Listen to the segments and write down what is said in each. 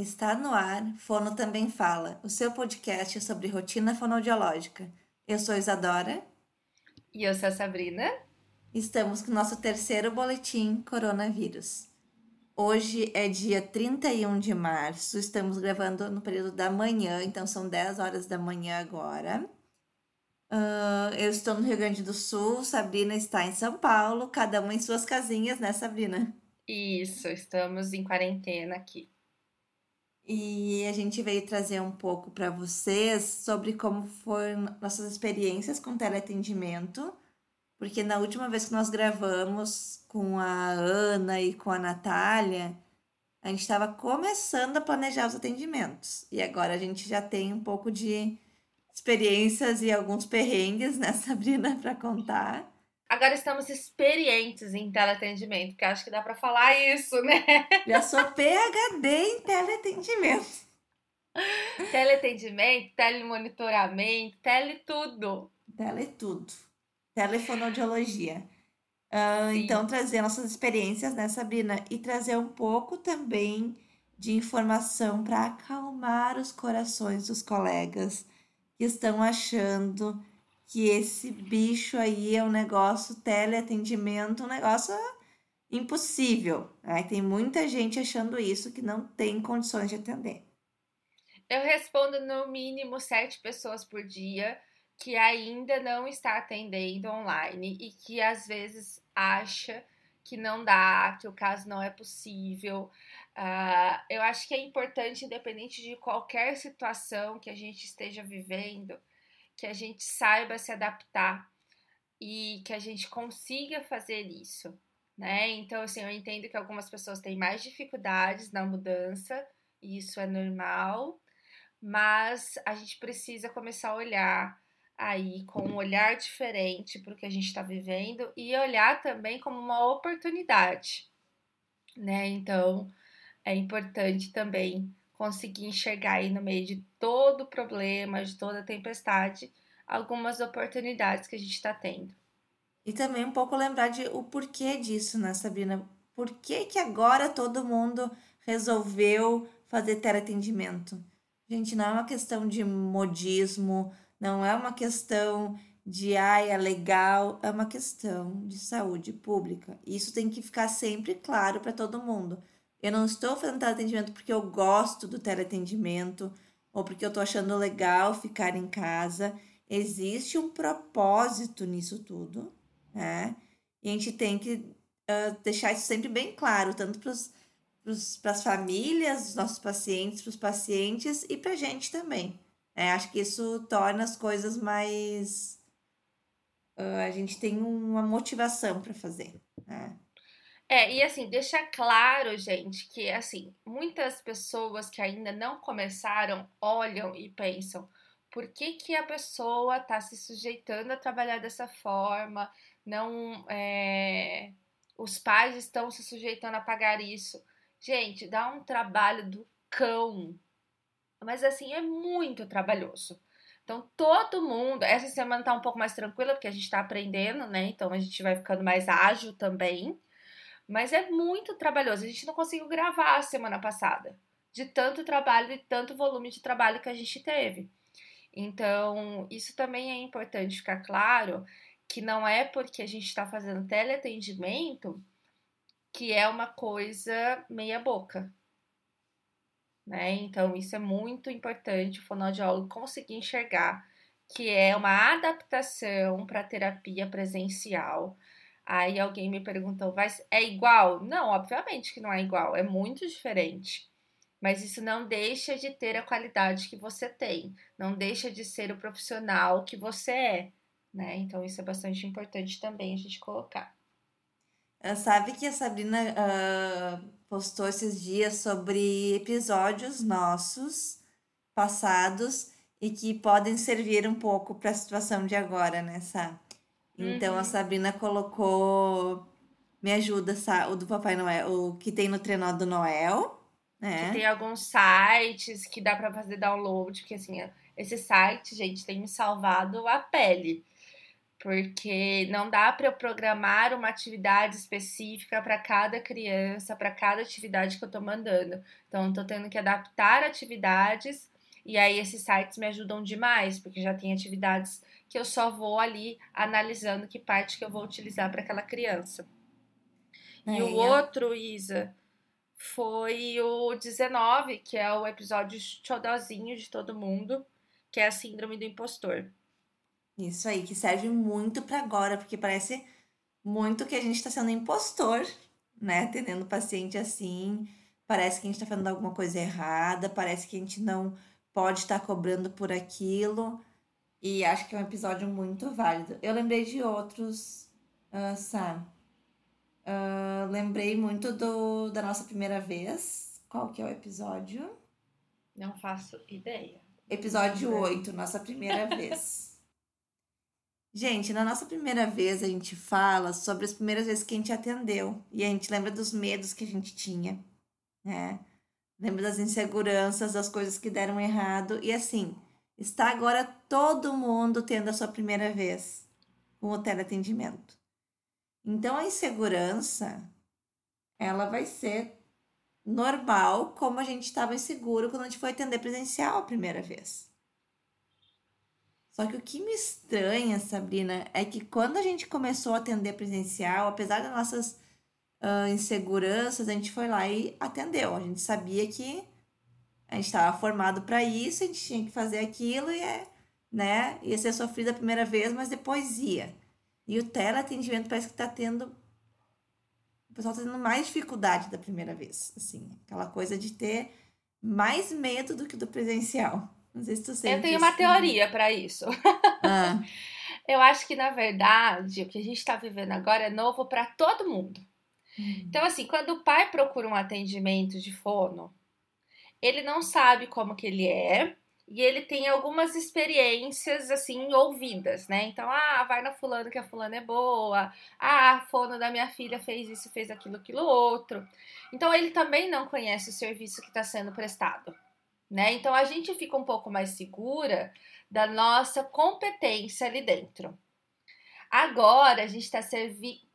Está no ar, Fono Também Fala, o seu podcast sobre rotina fonoaudiológica. Eu sou Isadora. E eu sou a Sabrina. Estamos com o nosso terceiro boletim coronavírus. Hoje é dia 31 de março, estamos gravando no período da manhã, então são 10 horas da manhã agora. Uh, eu estou no Rio Grande do Sul, Sabrina está em São Paulo, cada uma em suas casinhas, né, Sabrina? Isso, estamos em quarentena aqui. E a gente veio trazer um pouco para vocês sobre como foram nossas experiências com teleatendimento, porque na última vez que nós gravamos com a Ana e com a Natália, a gente estava começando a planejar os atendimentos. E agora a gente já tem um pouco de experiências e alguns perrengues, né, Sabrina, para contar. Agora estamos experientes em teleatendimento, porque acho que dá para falar isso, né? Já sou PhD em teleatendimento. teleatendimento, telemonitoramento, tele tudo. Tele tudo. Telefonaudiologia. Uh, então, trazer nossas experiências, né, Sabrina? E trazer um pouco também de informação para acalmar os corações dos colegas que estão achando que esse bicho aí é um negócio teleatendimento, um negócio impossível. Né? Tem muita gente achando isso que não tem condições de atender. Eu respondo no mínimo sete pessoas por dia que ainda não está atendendo online e que às vezes acha que não dá, que o caso não é possível. Uh, eu acho que é importante, independente de qualquer situação que a gente esteja vivendo, que a gente saiba se adaptar e que a gente consiga fazer isso, né? Então, assim, eu entendo que algumas pessoas têm mais dificuldades na mudança, e isso é normal, mas a gente precisa começar a olhar aí com um olhar diferente para o que a gente está vivendo e olhar também como uma oportunidade, né? Então, é importante também conseguir enxergar aí no meio de todo o problema, de toda a tempestade, algumas oportunidades que a gente está tendo. E também um pouco lembrar de o porquê disso, né, Sabrina? Por que, que agora todo mundo resolveu fazer teleatendimento? Gente, não é uma questão de modismo, não é uma questão de ai, é legal, é uma questão de saúde pública. Isso tem que ficar sempre claro para todo mundo. Eu não estou fazendo teleatendimento porque eu gosto do teleatendimento ou porque eu estou achando legal ficar em casa. Existe um propósito nisso tudo, né? E a gente tem que uh, deixar isso sempre bem claro, tanto para as famílias, os nossos pacientes, para os pacientes e para a gente também. É, acho que isso torna as coisas mais. Uh, a gente tem uma motivação para fazer. Né? É, e assim, deixa claro, gente, que assim, muitas pessoas que ainda não começaram olham e pensam por que, que a pessoa está se sujeitando a trabalhar dessa forma, não é, os pais estão se sujeitando a pagar isso. Gente, dá um trabalho do cão. Mas assim, é muito trabalhoso. Então, todo mundo. Essa semana tá um pouco mais tranquila, porque a gente tá aprendendo, né? Então, a gente vai ficando mais ágil também. Mas é muito trabalhoso. A gente não conseguiu gravar a semana passada, de tanto trabalho e tanto volume de trabalho que a gente teve. Então, isso também é importante ficar claro que não é porque a gente está fazendo teleatendimento que é uma coisa meia boca. Né? Então, isso é muito importante o fonoaudiólogo conseguir enxergar que é uma adaptação para terapia presencial Aí alguém me perguntou, vai, é igual? Não, obviamente que não é igual, é muito diferente. Mas isso não deixa de ter a qualidade que você tem, não deixa de ser o profissional que você é, né? Então isso é bastante importante também a gente colocar. Sabe que a Sabrina uh, postou esses dias sobre episódios nossos passados e que podem servir um pouco para a situação de agora, né, Sá? Então a uhum. Sabrina colocou Me Ajuda, o do Papai Noel, o que tem no trenó do Noel. Né? Que tem alguns sites que dá para fazer download, porque assim, esse site, gente, tem me salvado a pele. porque não dá para eu programar uma atividade específica para cada criança, para cada atividade que eu estou mandando. Então, estou tendo que adaptar atividades e aí esses sites me ajudam demais, porque já tem atividades que eu só vou ali analisando que parte que eu vou utilizar para aquela criança. É, e o outro, Isa, foi o 19, que é o episódio xodozinho de todo mundo, que é a síndrome do impostor. Isso aí, que serve muito para agora, porque parece muito que a gente está sendo impostor, né? Atendendo paciente assim. Parece que a gente está fazendo alguma coisa errada, parece que a gente não pode estar tá cobrando por aquilo. E acho que é um episódio muito válido. Eu lembrei de outros, uh, Sam. Uh, lembrei muito do, da nossa primeira vez. Qual que é o episódio? Não faço ideia. Episódio 8, nossa primeira vez. Gente, na nossa primeira vez a gente fala sobre as primeiras vezes que a gente atendeu e a gente lembra dos medos que a gente tinha, né? Lembra das inseguranças, das coisas que deram errado e assim, está agora todo mundo tendo a sua primeira vez com o teleatendimento. Então a insegurança ela vai ser normal, como a gente estava inseguro quando a gente foi atender presencial a primeira vez. Só que o que me estranha, Sabrina, é que quando a gente começou a atender presencial, apesar das nossas uh, inseguranças, a gente foi lá e atendeu. A gente sabia que a gente estava formado para isso, a gente tinha que fazer aquilo e é, né, ia ser sofrido a primeira vez, mas depois ia. E o teleatendimento parece que está tendo. O pessoal está tendo mais dificuldade da primeira vez. Assim, aquela coisa de ter mais medo do que do presencial. Não sei se tu Eu tenho uma teoria para isso. Ah. Eu acho que, na verdade, o que a gente está vivendo agora é novo para todo mundo. Hum. Então, assim, quando o pai procura um atendimento de fono, ele não sabe como que ele é e ele tem algumas experiências, assim, ouvidas, né? Então, ah, vai na fulana que a fulana é boa. Ah, a fono da minha filha fez isso, fez aquilo, aquilo outro. Então, ele também não conhece o serviço que está sendo prestado né? Então a gente fica um pouco mais segura da nossa competência ali dentro. Agora a gente está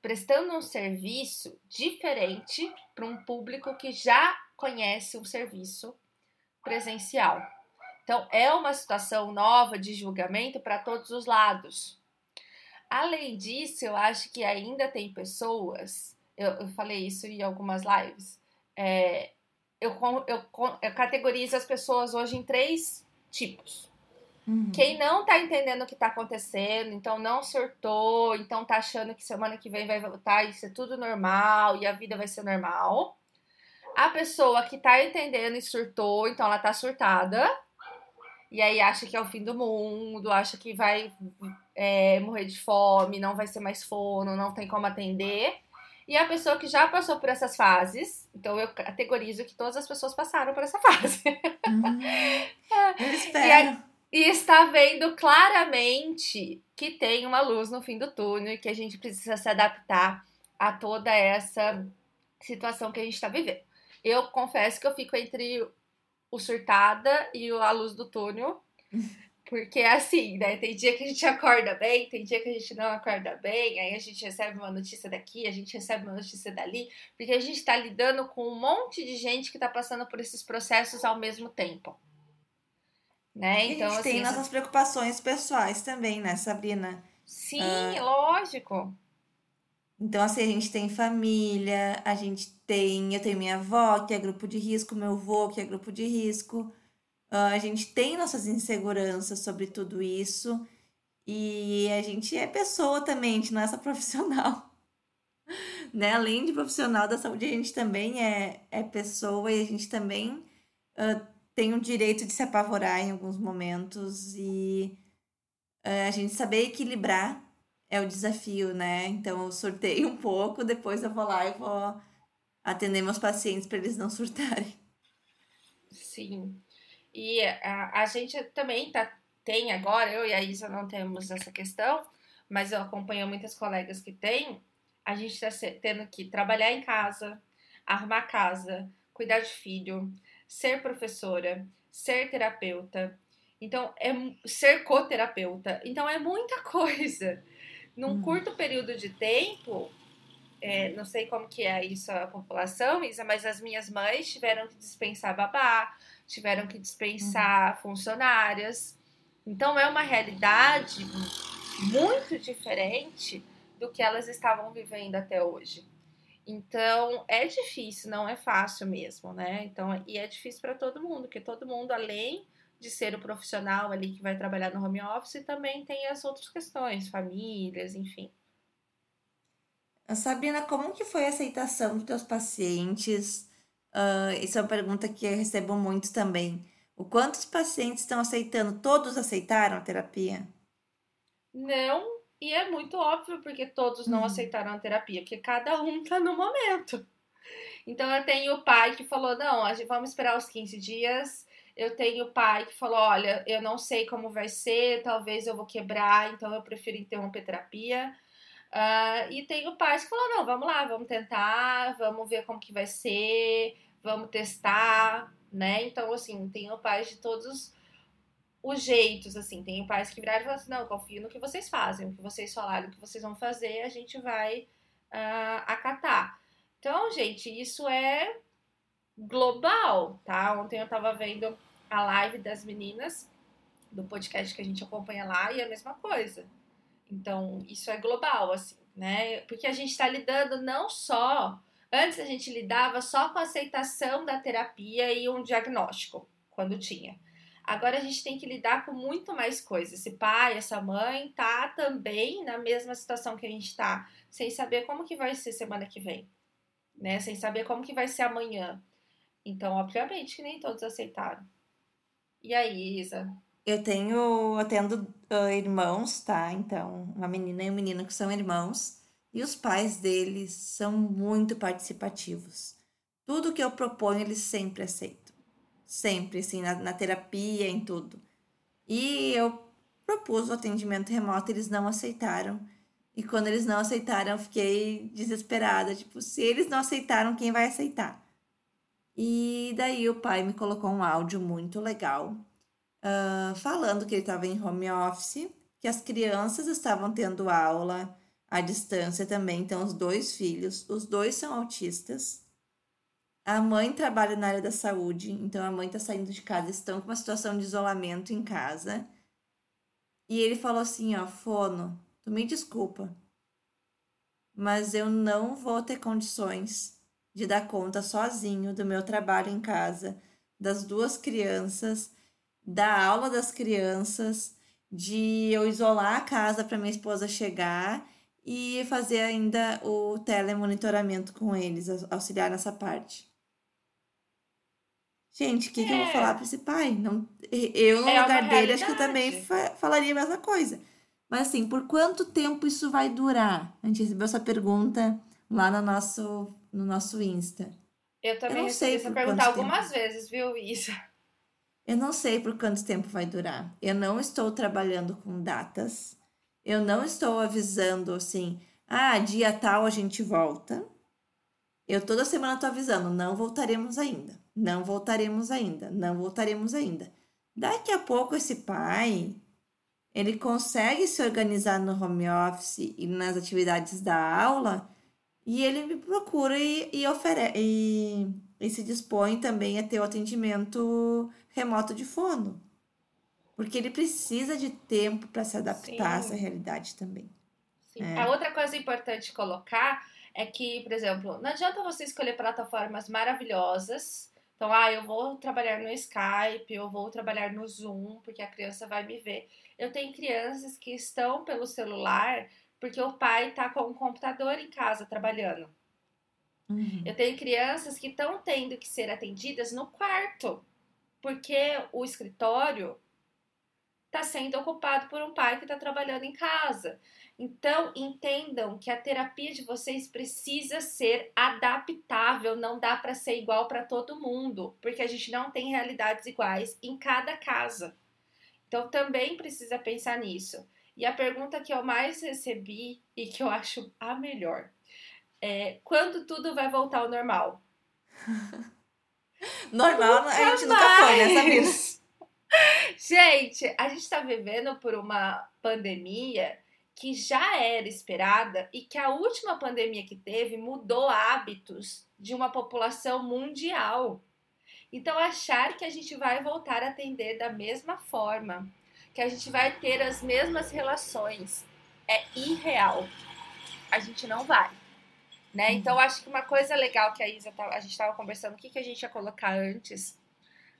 prestando um serviço diferente para um público que já conhece um serviço presencial. Então é uma situação nova de julgamento para todos os lados. Além disso, eu acho que ainda tem pessoas, eu, eu falei isso em algumas lives, é, eu, eu, eu categorizo as pessoas hoje em três tipos. Uhum. Quem não tá entendendo o que tá acontecendo, então não surtou, então tá achando que semana que vem vai voltar e ser tudo normal e a vida vai ser normal. A pessoa que tá entendendo e surtou, então ela tá surtada. E aí acha que é o fim do mundo, acha que vai é, morrer de fome, não vai ser mais fono, não tem como atender. E a pessoa que já passou por essas fases, então eu categorizo que todas as pessoas passaram por essa fase. Hum, eu espero. E, e está vendo claramente que tem uma luz no fim do túnel e que a gente precisa se adaptar a toda essa situação que a gente está vivendo. Eu confesso que eu fico entre o surtada e a luz do túnel. Porque é assim, né? Tem dia que a gente acorda bem, tem dia que a gente não acorda bem, aí a gente recebe uma notícia daqui, a gente recebe uma notícia dali, porque a gente está lidando com um monte de gente que está passando por esses processos ao mesmo tempo. Né? Então, a gente assim, tem nossas preocupações pessoais também, né, Sabrina? Sim, uh, lógico. Então, assim, a gente tem família, a gente tem. Eu tenho minha avó, que é grupo de risco, meu avô, que é grupo de risco. Uh, a gente tem nossas inseguranças sobre tudo isso e a gente é pessoa também, a gente não é só profissional. né? Além de profissional da saúde, a gente também é, é pessoa e a gente também uh, tem o direito de se apavorar em alguns momentos e uh, a gente saber equilibrar é o desafio, né? Então eu surtei um pouco, depois eu vou lá e vou atender meus pacientes para eles não surtarem. Sim. E a, a gente também tá, tem agora, eu e a Isa não temos essa questão, mas eu acompanho muitas colegas que têm. A gente está tendo que trabalhar em casa, arrumar casa, cuidar de filho, ser professora, ser terapeuta. Então, é ser coterapeuta. Então, é muita coisa. Num uhum. curto período de tempo, é, não sei como que é isso a população, Isa, mas as minhas mães tiveram que dispensar babá, tiveram que dispensar uhum. funcionárias. Então é uma realidade muito diferente do que elas estavam vivendo até hoje. Então é difícil, não é fácil mesmo, né? Então e é difícil para todo mundo, porque todo mundo além de ser o profissional ali que vai trabalhar no home office, também tem as outras questões, famílias, enfim. Sabina, como que foi a aceitação dos teus pacientes? Uh, isso é uma pergunta que eu recebo muito também. O quantos pacientes estão aceitando? Todos aceitaram a terapia? Não, e é muito óbvio porque todos não uhum. aceitaram a terapia, porque cada um tá no momento. Então eu tenho o pai que falou: não, a gente vamos esperar os 15 dias. Eu tenho o pai que falou: olha, eu não sei como vai ser, talvez eu vou quebrar, então eu prefiro interromper terapia. Uh, e tenho pais que falou: não, vamos lá, vamos tentar, vamos ver como que vai ser, vamos testar, né? Então, assim, tenho pais de todos os jeitos, assim. Tenho pais que viraram e falaram assim: não, confio no que vocês fazem, o que vocês falaram, o que vocês vão fazer, a gente vai uh, acatar. Então, gente, isso é global, tá? Ontem eu tava vendo a live das meninas do podcast que a gente acompanha lá e é a mesma coisa. Então, isso é global, assim, né? Porque a gente está lidando não só. Antes a gente lidava só com a aceitação da terapia e um diagnóstico, quando tinha. Agora a gente tem que lidar com muito mais coisas. Esse pai, essa mãe tá também na mesma situação que a gente tá, sem saber como que vai ser semana que vem, né? Sem saber como que vai ser amanhã. Então, obviamente que nem todos aceitaram. E aí, Isa? Eu tenho, eu tendo uh, irmãos, tá? Então, uma menina e um menino que são irmãos. E os pais deles são muito participativos. Tudo que eu proponho, eles sempre aceitam. Sempre, assim, na, na terapia, em tudo. E eu propus o atendimento remoto, eles não aceitaram. E quando eles não aceitaram, eu fiquei desesperada. Tipo, se eles não aceitaram, quem vai aceitar? E daí o pai me colocou um áudio muito legal, uh, falando que ele estava em home office, que as crianças estavam tendo aula à distância também. Então, os dois filhos, os dois são autistas. A mãe trabalha na área da saúde, então a mãe está saindo de casa, estão com uma situação de isolamento em casa. E ele falou assim: ó, Fono, tu me desculpa, mas eu não vou ter condições de dar conta sozinho do meu trabalho em casa, das duas crianças, da aula das crianças, de eu isolar a casa para minha esposa chegar e fazer ainda o telemonitoramento com eles, auxiliar nessa parte. Gente, o que, é. que eu vou falar para esse pai? Não, eu, no é lugar dele, acho que eu também fa falaria a mesma coisa. Mas, assim, por quanto tempo isso vai durar? A gente recebeu essa pergunta lá no nosso no nosso Insta. Eu também eu não sei essa pergunta algumas tempo. vezes, viu, Isa? Eu não sei por quanto tempo vai durar. Eu não estou trabalhando com datas. Eu não estou avisando assim, ah, dia tal a gente volta. Eu toda semana estou avisando, não voltaremos ainda, não voltaremos ainda, não voltaremos ainda. Daqui a pouco esse pai, ele consegue se organizar no home office e nas atividades da aula e ele me procura e, e, ofere e, e se dispõe também a ter o atendimento remoto de fono. Porque ele precisa de tempo para se adaptar Sim. a essa realidade também. É. A outra coisa importante colocar é que, por exemplo, não adianta você escolher plataformas maravilhosas. Então, ah, eu vou trabalhar no Skype, eu vou trabalhar no Zoom, porque a criança vai me ver. Eu tenho crianças que estão pelo celular porque o pai está com o computador em casa trabalhando. Uhum. Eu tenho crianças que estão tendo que ser atendidas no quarto, porque o escritório está sendo ocupado por um pai que está trabalhando em casa. Então, entendam que a terapia de vocês precisa ser adaptável, não dá para ser igual para todo mundo, porque a gente não tem realidades iguais em cada casa. Então, também precisa pensar nisso. E a pergunta que eu mais recebi e que eu acho a melhor é: quando tudo vai voltar ao normal? normal, nunca a gente mais. nunca foi nessa vida. Gente, a gente tá vivendo por uma pandemia que já era esperada e que a última pandemia que teve mudou hábitos de uma população mundial. Então, achar que a gente vai voltar a atender da mesma forma, que a gente vai ter as mesmas relações, é irreal. A gente não vai. Né? Uhum. Então, acho que uma coisa legal que a Isa, a gente estava conversando, o que, que a gente ia colocar antes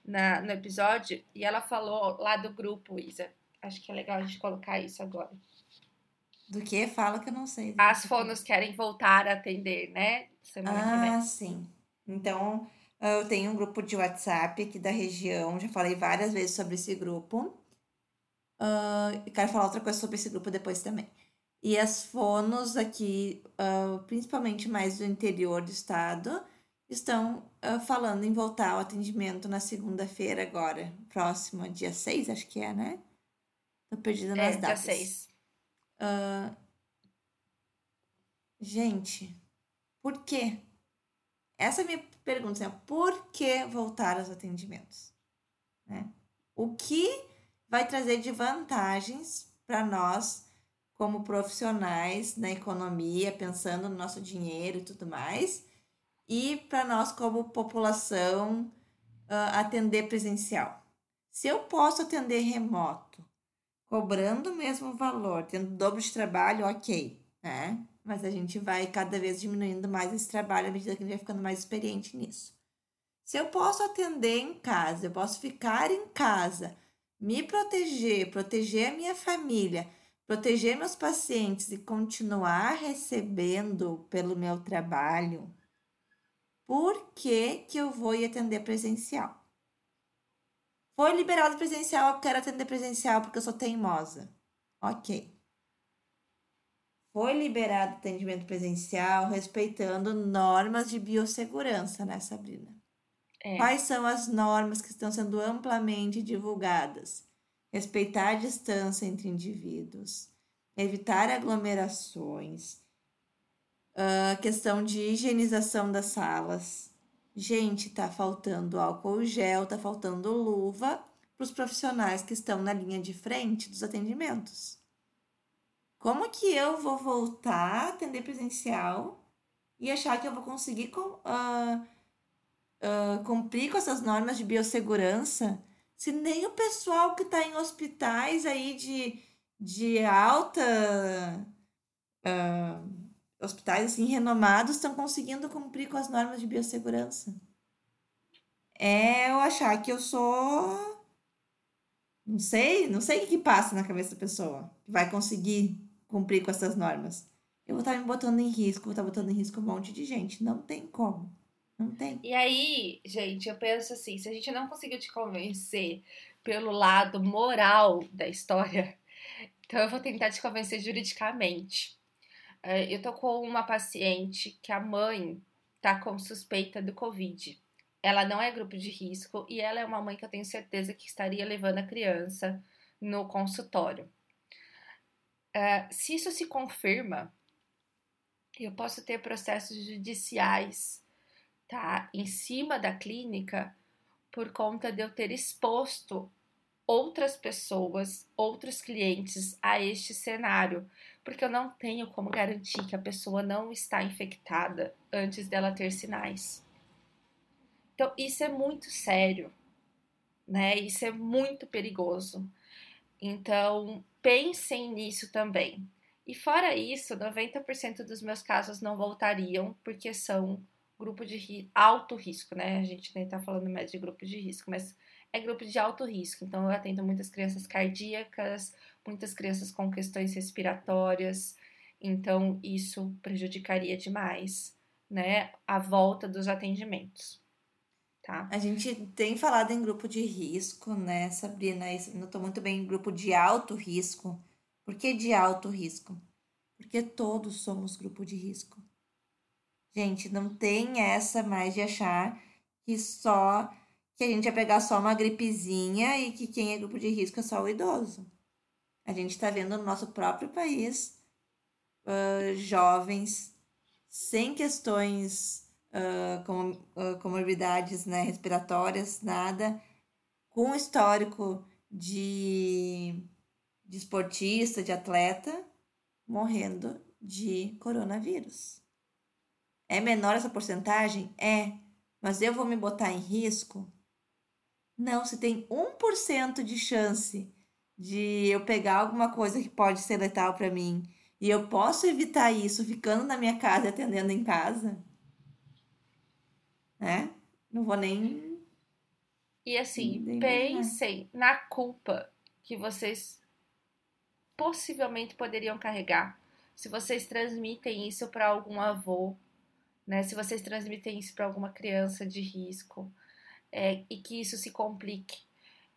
na, no episódio, e ela falou lá do grupo, Isa. Acho que é legal a gente colocar isso agora. Do que? Fala que eu não sei. As fonos querem voltar a atender, né? Semana ah, sim. Então, eu tenho um grupo de WhatsApp aqui da região, já falei várias vezes sobre esse grupo. Uh, quero falar outra coisa sobre esse grupo depois também. E as fonos aqui, uh, principalmente mais do interior do estado, estão uh, falando em voltar ao atendimento na segunda-feira agora, próximo, dia 6, acho que é, né? Tô perdida é, nas é, datas. Dia 6. Uh, gente, por quê? Essa é a minha pergunta. Assim, por que voltar aos atendimentos? Né? O que vai trazer de vantagens para nós, como profissionais na economia, pensando no nosso dinheiro e tudo mais, e para nós, como população, uh, atender presencial? Se eu posso atender remoto, cobrando o mesmo valor, tendo dobro de trabalho, ok, né? Mas a gente vai cada vez diminuindo mais esse trabalho à medida que a gente vai ficando mais experiente nisso. Se eu posso atender em casa, eu posso ficar em casa, me proteger, proteger a minha família, proteger meus pacientes e continuar recebendo pelo meu trabalho, por que, que eu vou atender presencial? Foi liberado presencial, eu quero atender presencial porque eu sou teimosa. Ok. Foi liberado atendimento presencial respeitando normas de biossegurança, né, Sabrina? É. Quais são as normas que estão sendo amplamente divulgadas? Respeitar a distância entre indivíduos, evitar aglomerações, a uh, questão de higienização das salas, Gente, tá faltando álcool gel, tá faltando luva para os profissionais que estão na linha de frente dos atendimentos. Como que eu vou voltar a atender presencial e achar que eu vou conseguir uh, cumprir com essas normas de biossegurança se nem o pessoal que está em hospitais aí de, de alta. Uh, hospitais assim renomados estão conseguindo cumprir com as normas de biossegurança. É eu achar que eu sou não sei, não sei o que passa na cabeça da pessoa que vai conseguir cumprir com essas normas. Eu vou estar me botando em risco, vou estar botando em risco um monte de gente. Não tem como. Não tem. E aí, gente, eu penso assim, se a gente não conseguiu te convencer pelo lado moral da história, então eu vou tentar te convencer juridicamente. É, eu tô com uma paciente que a mãe tá com suspeita do Covid. Ela não é grupo de risco e ela é uma mãe que eu tenho certeza que estaria levando a criança no consultório. Uh, se isso se confirma, eu posso ter processos judiciais, tá, em cima da clínica por conta de eu ter exposto outras pessoas, outros clientes a este cenário, porque eu não tenho como garantir que a pessoa não está infectada antes dela ter sinais. Então, isso é muito sério, né? Isso é muito perigoso. Então, pensem nisso também. E fora isso, 90% dos meus casos não voltariam porque são grupo de ri alto risco, né? A gente nem tá falando mais de grupo de risco, mas é grupo de alto risco. Então, eu atendo muitas crianças cardíacas, muitas crianças com questões respiratórias. Então, isso prejudicaria demais, né, a volta dos atendimentos. Tá? A gente tem falado em grupo de risco, né, Sabrina? Isso notou muito bem em grupo de alto risco. Por que de alto risco? Porque todos somos grupo de risco. Gente, não tem essa mais de achar que só que a gente ia pegar só uma gripezinha e que quem é grupo de risco é só o idoso. A gente está vendo no nosso próprio país uh, jovens sem questões uh, com uh, comorbidades né, respiratórias, nada, com histórico de, de esportista, de atleta, morrendo de coronavírus. É menor essa porcentagem? É. Mas eu vou me botar em risco? Não, se tem 1% de chance de eu pegar alguma coisa que pode ser letal para mim e eu posso evitar isso ficando na minha casa e atendendo em casa, né? Não vou nem. E assim, nem pensem na culpa que vocês possivelmente poderiam carregar se vocês transmitem isso para algum avô, né? Se vocês transmitem isso para alguma criança de risco é, e que isso se complique.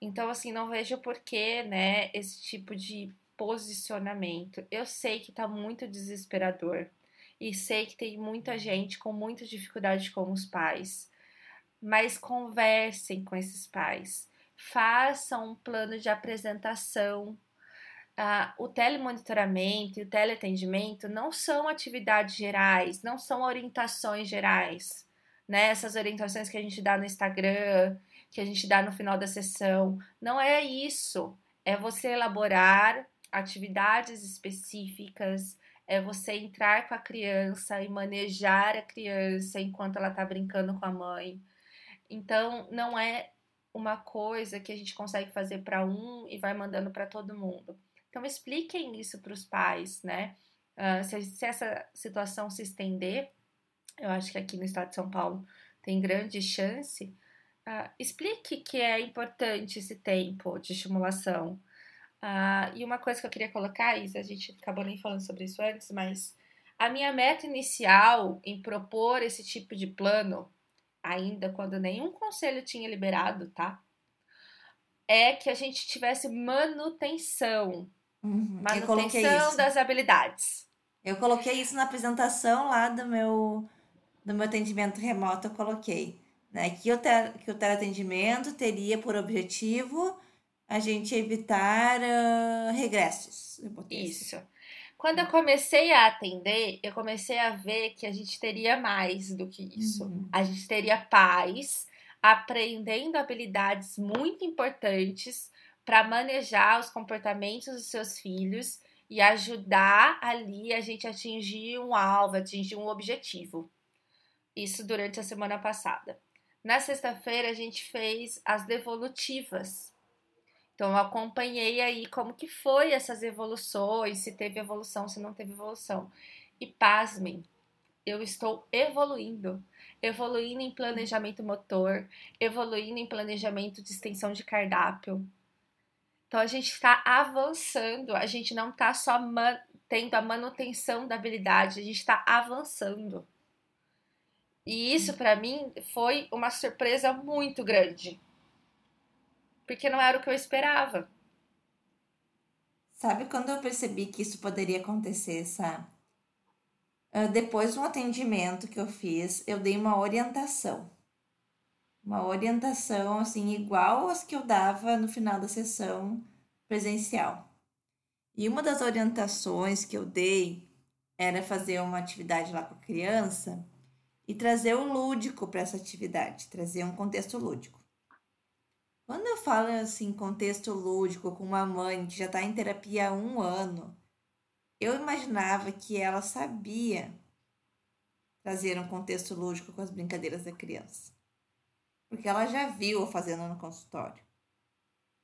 Então, assim, não vejo porquê, né, esse tipo de posicionamento. Eu sei que tá muito desesperador e sei que tem muita gente com muita dificuldade com os pais, mas conversem com esses pais, façam um plano de apresentação ah, o telemonitoramento e o teleatendimento não são atividades gerais, não são orientações gerais, né? Essas orientações que a gente dá no Instagram, que a gente dá no final da sessão. Não é isso. É você elaborar atividades específicas, é você entrar com a criança e manejar a criança enquanto ela está brincando com a mãe. Então, não é uma coisa que a gente consegue fazer para um e vai mandando para todo mundo. Então, expliquem isso para os pais, né? Uh, se, se, essa situação se estender, eu acho que aqui no estado de São Paulo tem grande chance, uh, explique que é importante esse tempo de estimulação. Uh, e uma coisa que eu queria colocar, Isa, a gente acabou nem falando sobre isso antes, mas a minha meta inicial em propor esse tipo de plano, ainda quando nenhum conselho tinha liberado, tá? É que a gente tivesse manutenção Uhum. Manutenção das habilidades. Eu coloquei isso na apresentação lá do meu, do meu atendimento remoto, eu coloquei. Né, que, o te, que o teleatendimento teria por objetivo a gente evitar uh, regressos. Isso. Assim. Quando eu comecei a atender, eu comecei a ver que a gente teria mais do que isso. Uhum. A gente teria paz, aprendendo habilidades muito importantes para manejar os comportamentos dos seus filhos e ajudar ali a gente a atingir um alvo, atingir um objetivo. Isso durante a semana passada. Na sexta-feira a gente fez as devolutivas. Então eu acompanhei aí como que foi essas evoluções, se teve evolução, se não teve evolução. E pasmem, eu estou evoluindo. Evoluindo em planejamento motor, evoluindo em planejamento de extensão de cardápio, então a gente está avançando, a gente não está só tendo a manutenção da habilidade, a gente está avançando. E isso para mim foi uma surpresa muito grande. Porque não era o que eu esperava. Sabe quando eu percebi que isso poderia acontecer, Sá? Ah, depois de um atendimento que eu fiz, eu dei uma orientação uma orientação assim igual às que eu dava no final da sessão presencial. E uma das orientações que eu dei era fazer uma atividade lá com a criança e trazer o lúdico para essa atividade, trazer um contexto lúdico. Quando eu falo assim, contexto lúdico com uma mãe que já está em terapia há um ano, eu imaginava que ela sabia trazer um contexto lúdico com as brincadeiras da criança porque ela já viu eu fazendo no consultório.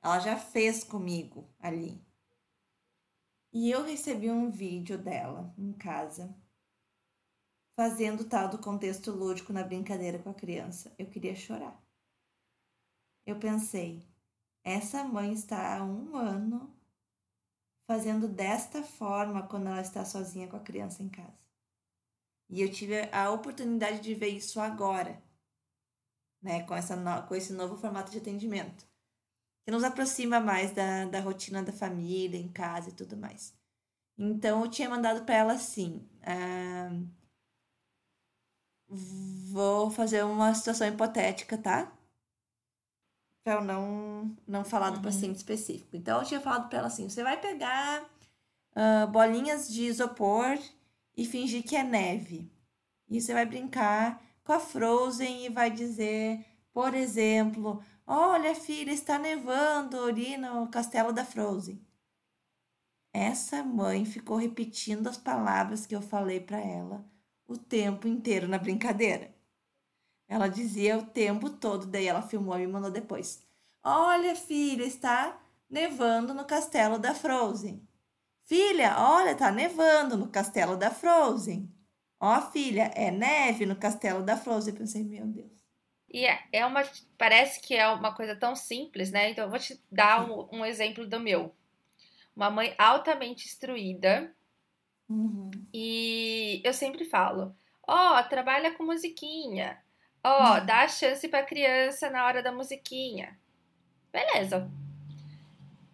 Ela já fez comigo ali. E eu recebi um vídeo dela em casa, fazendo tal do contexto lúdico na brincadeira com a criança. Eu queria chorar. Eu pensei, essa mãe está há um ano fazendo desta forma quando ela está sozinha com a criança em casa. E eu tive a oportunidade de ver isso agora né, com, essa no, com esse novo formato de atendimento, que nos aproxima mais da, da rotina da família, em casa e tudo mais. Então, eu tinha mandado para ela assim: ah, vou fazer uma situação hipotética, tá? Para eu não, não falar do uhum. paciente específico. Então, eu tinha falado para ela assim: você vai pegar uh, bolinhas de isopor e fingir que é neve. E você vai brincar com a Frozen e vai dizer, por exemplo, olha filha, está nevando ali no castelo da Frozen. essa mãe ficou repetindo as palavras que eu falei para ela o tempo inteiro na brincadeira. Ela dizia o tempo todo, daí ela filmou e me mandou depois. Olha, filha, está nevando no castelo da Frozen. Filha, olha, tá nevando no castelo da Frozen. Ó, filha, é neve no castelo da Frozen. Eu pensei, meu Deus. E é, é uma. Parece que é uma coisa tão simples, né? Então, eu vou te dar um, um exemplo do meu. Uma mãe altamente instruída. Uhum. E eu sempre falo: ó, oh, trabalha com musiquinha. Ó, oh, uhum. dá chance pra criança na hora da musiquinha. Beleza.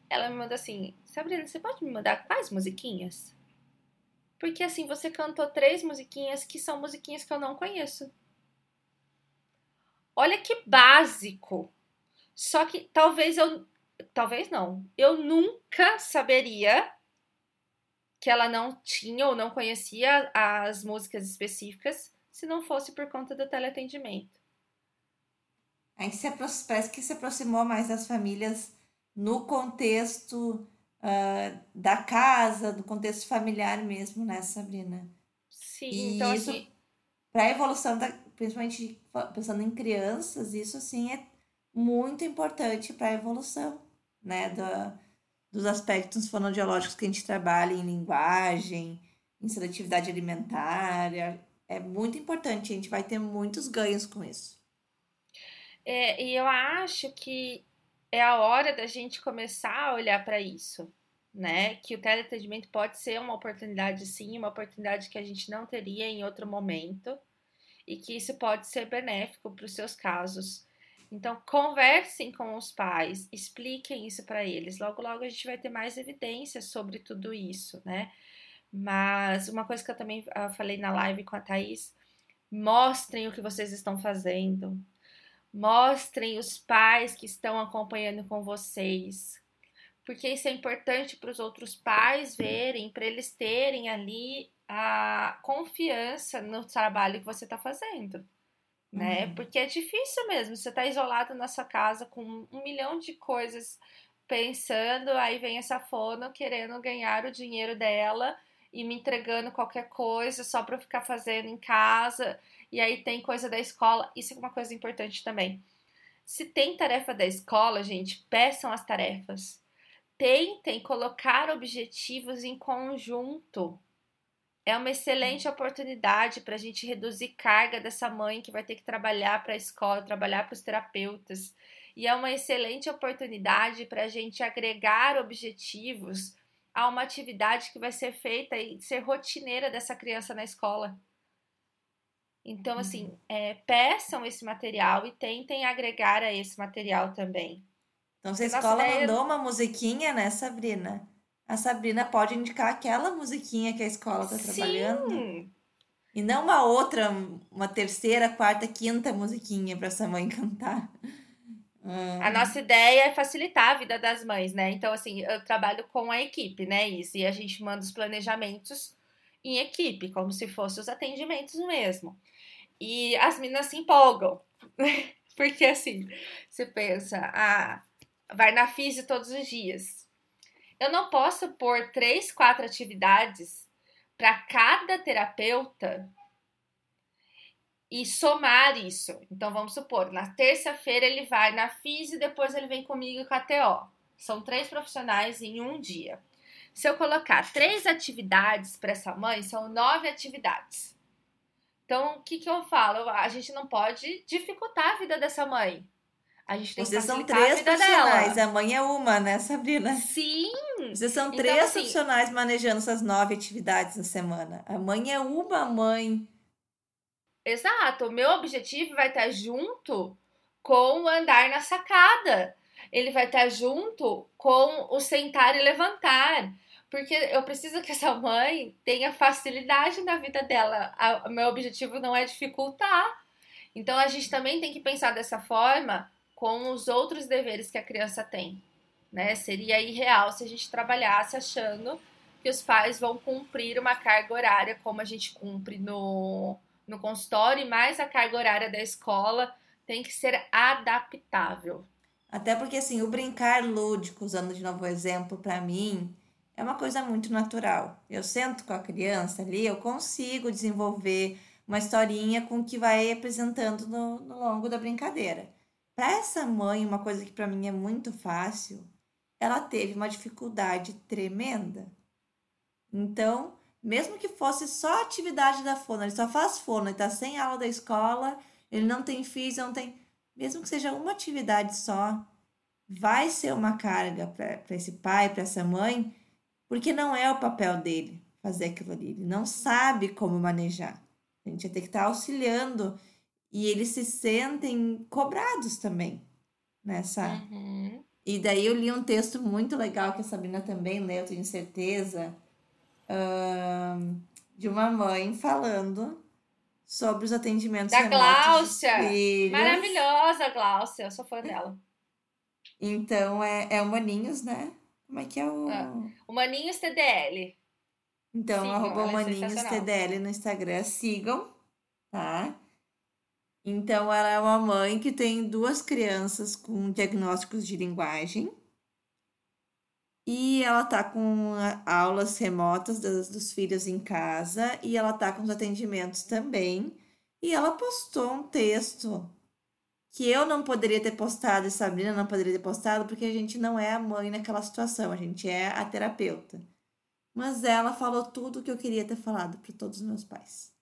Ela me manda assim: Sabrina, você pode me mandar quais musiquinhas? Porque assim, você cantou três musiquinhas que são musiquinhas que eu não conheço. Olha que básico. Só que talvez eu. Talvez não. Eu nunca saberia que ela não tinha ou não conhecia as músicas específicas se não fosse por conta do teleatendimento. Aí se parece que se aproximou mais das famílias no contexto uh, da casa, do contexto familiar mesmo, né, Sabrina? Sim, e então isso, assim... para a evolução, da, principalmente pensando em crianças, isso sim é muito importante para a evolução, né, do, dos aspectos fonodiológicos que a gente trabalha em linguagem, em seletividade alimentar, é, é muito importante, a gente vai ter muitos ganhos com isso. É, e eu acho que é a hora da gente começar a olhar para isso, né? Que o teleatendimento pode ser uma oportunidade, sim, uma oportunidade que a gente não teria em outro momento e que isso pode ser benéfico para os seus casos. Então, conversem com os pais, expliquem isso para eles. Logo, logo a gente vai ter mais evidências sobre tudo isso, né? Mas uma coisa que eu também uh, falei na live com a Thaís, mostrem o que vocês estão fazendo, Mostrem os pais que estão acompanhando com vocês, porque isso é importante para os outros pais verem, para eles terem ali a confiança no trabalho que você está fazendo, né? Uhum. Porque é difícil mesmo, você está isolado na sua casa com um milhão de coisas pensando, aí vem essa fono querendo ganhar o dinheiro dela e me entregando qualquer coisa só para ficar fazendo em casa. E aí tem coisa da escola, isso é uma coisa importante também. Se tem tarefa da escola, gente, peçam as tarefas. Tentem colocar objetivos em conjunto. É uma excelente oportunidade para a gente reduzir carga dessa mãe que vai ter que trabalhar para a escola, trabalhar para os terapeutas. E é uma excelente oportunidade para a gente agregar objetivos a uma atividade que vai ser feita e ser rotineira dessa criança na escola. Então, assim, uhum. é, peçam esse material e tentem agregar a esse material também. Então, se a escola ideia... mandou uma musiquinha, né, Sabrina? A Sabrina pode indicar aquela musiquinha que a escola está trabalhando. E não uma outra, uma terceira, quarta, quinta musiquinha para essa mãe cantar. A nossa ideia é facilitar a vida das mães, né? Então, assim, eu trabalho com a equipe, né? Isso, e a gente manda os planejamentos em equipe, como se fossem os atendimentos mesmo. E as meninas se empolgam. Porque assim, você pensa, ah, vai na física todos os dias. Eu não posso pôr três, quatro atividades para cada terapeuta e somar isso. Então vamos supor, na terça-feira ele vai na FIS e depois ele vem comigo com a TO. São três profissionais em um dia. Se eu colocar três atividades para essa mãe, são nove atividades. Então, o que, que eu falo? A gente não pode dificultar a vida dessa mãe. A gente tem Vocês que são três profissionais, dela. a mãe é uma, né, Sabrina? Sim! Vocês são então, três então, assim, profissionais manejando essas nove atividades na semana. A mãe é uma mãe. Exato. O meu objetivo vai estar junto com andar na sacada. Ele vai estar junto com o sentar e levantar. Porque eu preciso que essa mãe tenha facilidade na vida dela. O meu objetivo não é dificultar. Então a gente também tem que pensar dessa forma com os outros deveres que a criança tem. Né? Seria irreal se a gente trabalhasse achando que os pais vão cumprir uma carga horária como a gente cumpre no, no consultório, e mais a carga horária da escola tem que ser adaptável. Até porque, assim, o brincar lúdico, usando de novo o exemplo para mim, é uma coisa muito natural. Eu sento com a criança ali, eu consigo desenvolver uma historinha com que vai apresentando no, no longo da brincadeira. Para essa mãe, uma coisa que para mim é muito fácil, ela teve uma dificuldade tremenda. Então, mesmo que fosse só atividade da fono, ele só faz fono, ele tá sem aula da escola, ele não tem filhos, não tem. Mesmo que seja uma atividade só, vai ser uma carga para esse pai, para essa mãe, porque não é o papel dele fazer aquilo ali. Ele não sabe como manejar. A gente vai ter que estar tá auxiliando e eles se sentem cobrados também nessa. Uhum. E daí eu li um texto muito legal que a Sabrina também leu, tenho certeza, de uma mãe falando sobre os atendimentos da Gláucia. Maravilhosa, Gláucia, eu sou fã dela. Então é, é o Maninhos, né? Como é que é o. Ah, o Maninhos TDL. Então, Sigam, arroba é Maninhos TDL no Instagram. Sigam, tá? Então, ela é uma mãe que tem duas crianças com diagnósticos de linguagem. E ela tá com aulas remotas dos, dos filhos em casa. E ela tá com os atendimentos também. E ela postou um texto que eu não poderia ter postado e Sabrina não poderia ter postado porque a gente não é a mãe naquela situação, a gente é a terapeuta. Mas ela falou tudo o que eu queria ter falado para todos os meus pais.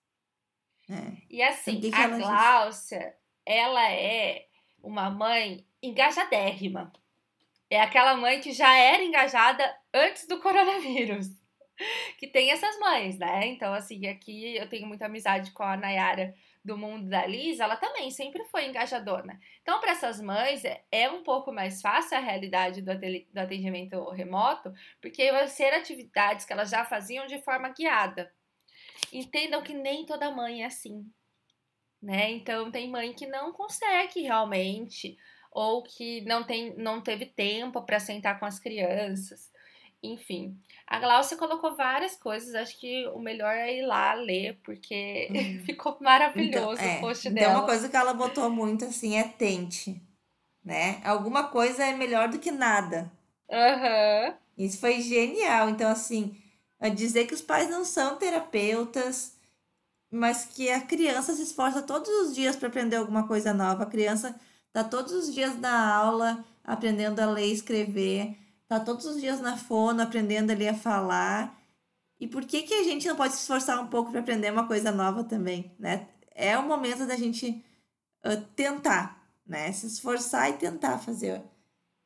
É. E assim, então, que a Gláucia, ela é uma mãe engajadérrima. É aquela mãe que já era engajada antes do coronavírus. Que tem essas mães, né? Então, assim, aqui eu tenho muita amizade com a Nayara do mundo da Liz, ela também sempre foi engajadora. Então, para essas mães, é, é um pouco mais fácil a realidade do atendimento remoto, porque vai ser atividades que elas já faziam de forma guiada. Entendam que nem toda mãe é assim, né? Então, tem mãe que não consegue realmente, ou que não, tem, não teve tempo para sentar com as crianças. Enfim, a Glaucia colocou várias coisas. Acho que o melhor é ir lá ler, porque uhum. ficou maravilhoso então, é, o post dela. Então, uma coisa que ela botou muito assim é tente, né? Alguma coisa é melhor do que nada. Uhum. Isso foi genial. Então, assim, dizer que os pais não são terapeutas, mas que a criança se esforça todos os dias para aprender alguma coisa nova. A criança está todos os dias na aula aprendendo a ler e escrever tá todos os dias na fono aprendendo ali a falar. E por que que a gente não pode se esforçar um pouco para aprender uma coisa nova também, né? É o momento da gente uh, tentar, né? Se esforçar e tentar fazer.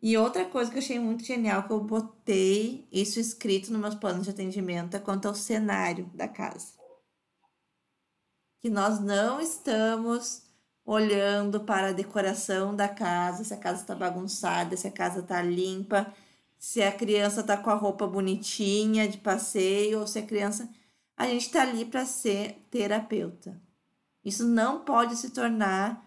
E outra coisa que eu achei muito genial que eu botei isso escrito nos meus planos de atendimento é quanto ao cenário da casa. Que nós não estamos olhando para a decoração da casa, se a casa está bagunçada, se a casa está limpa, se a criança tá com a roupa bonitinha de passeio ou se a criança. A gente tá ali para ser terapeuta. Isso não pode se tornar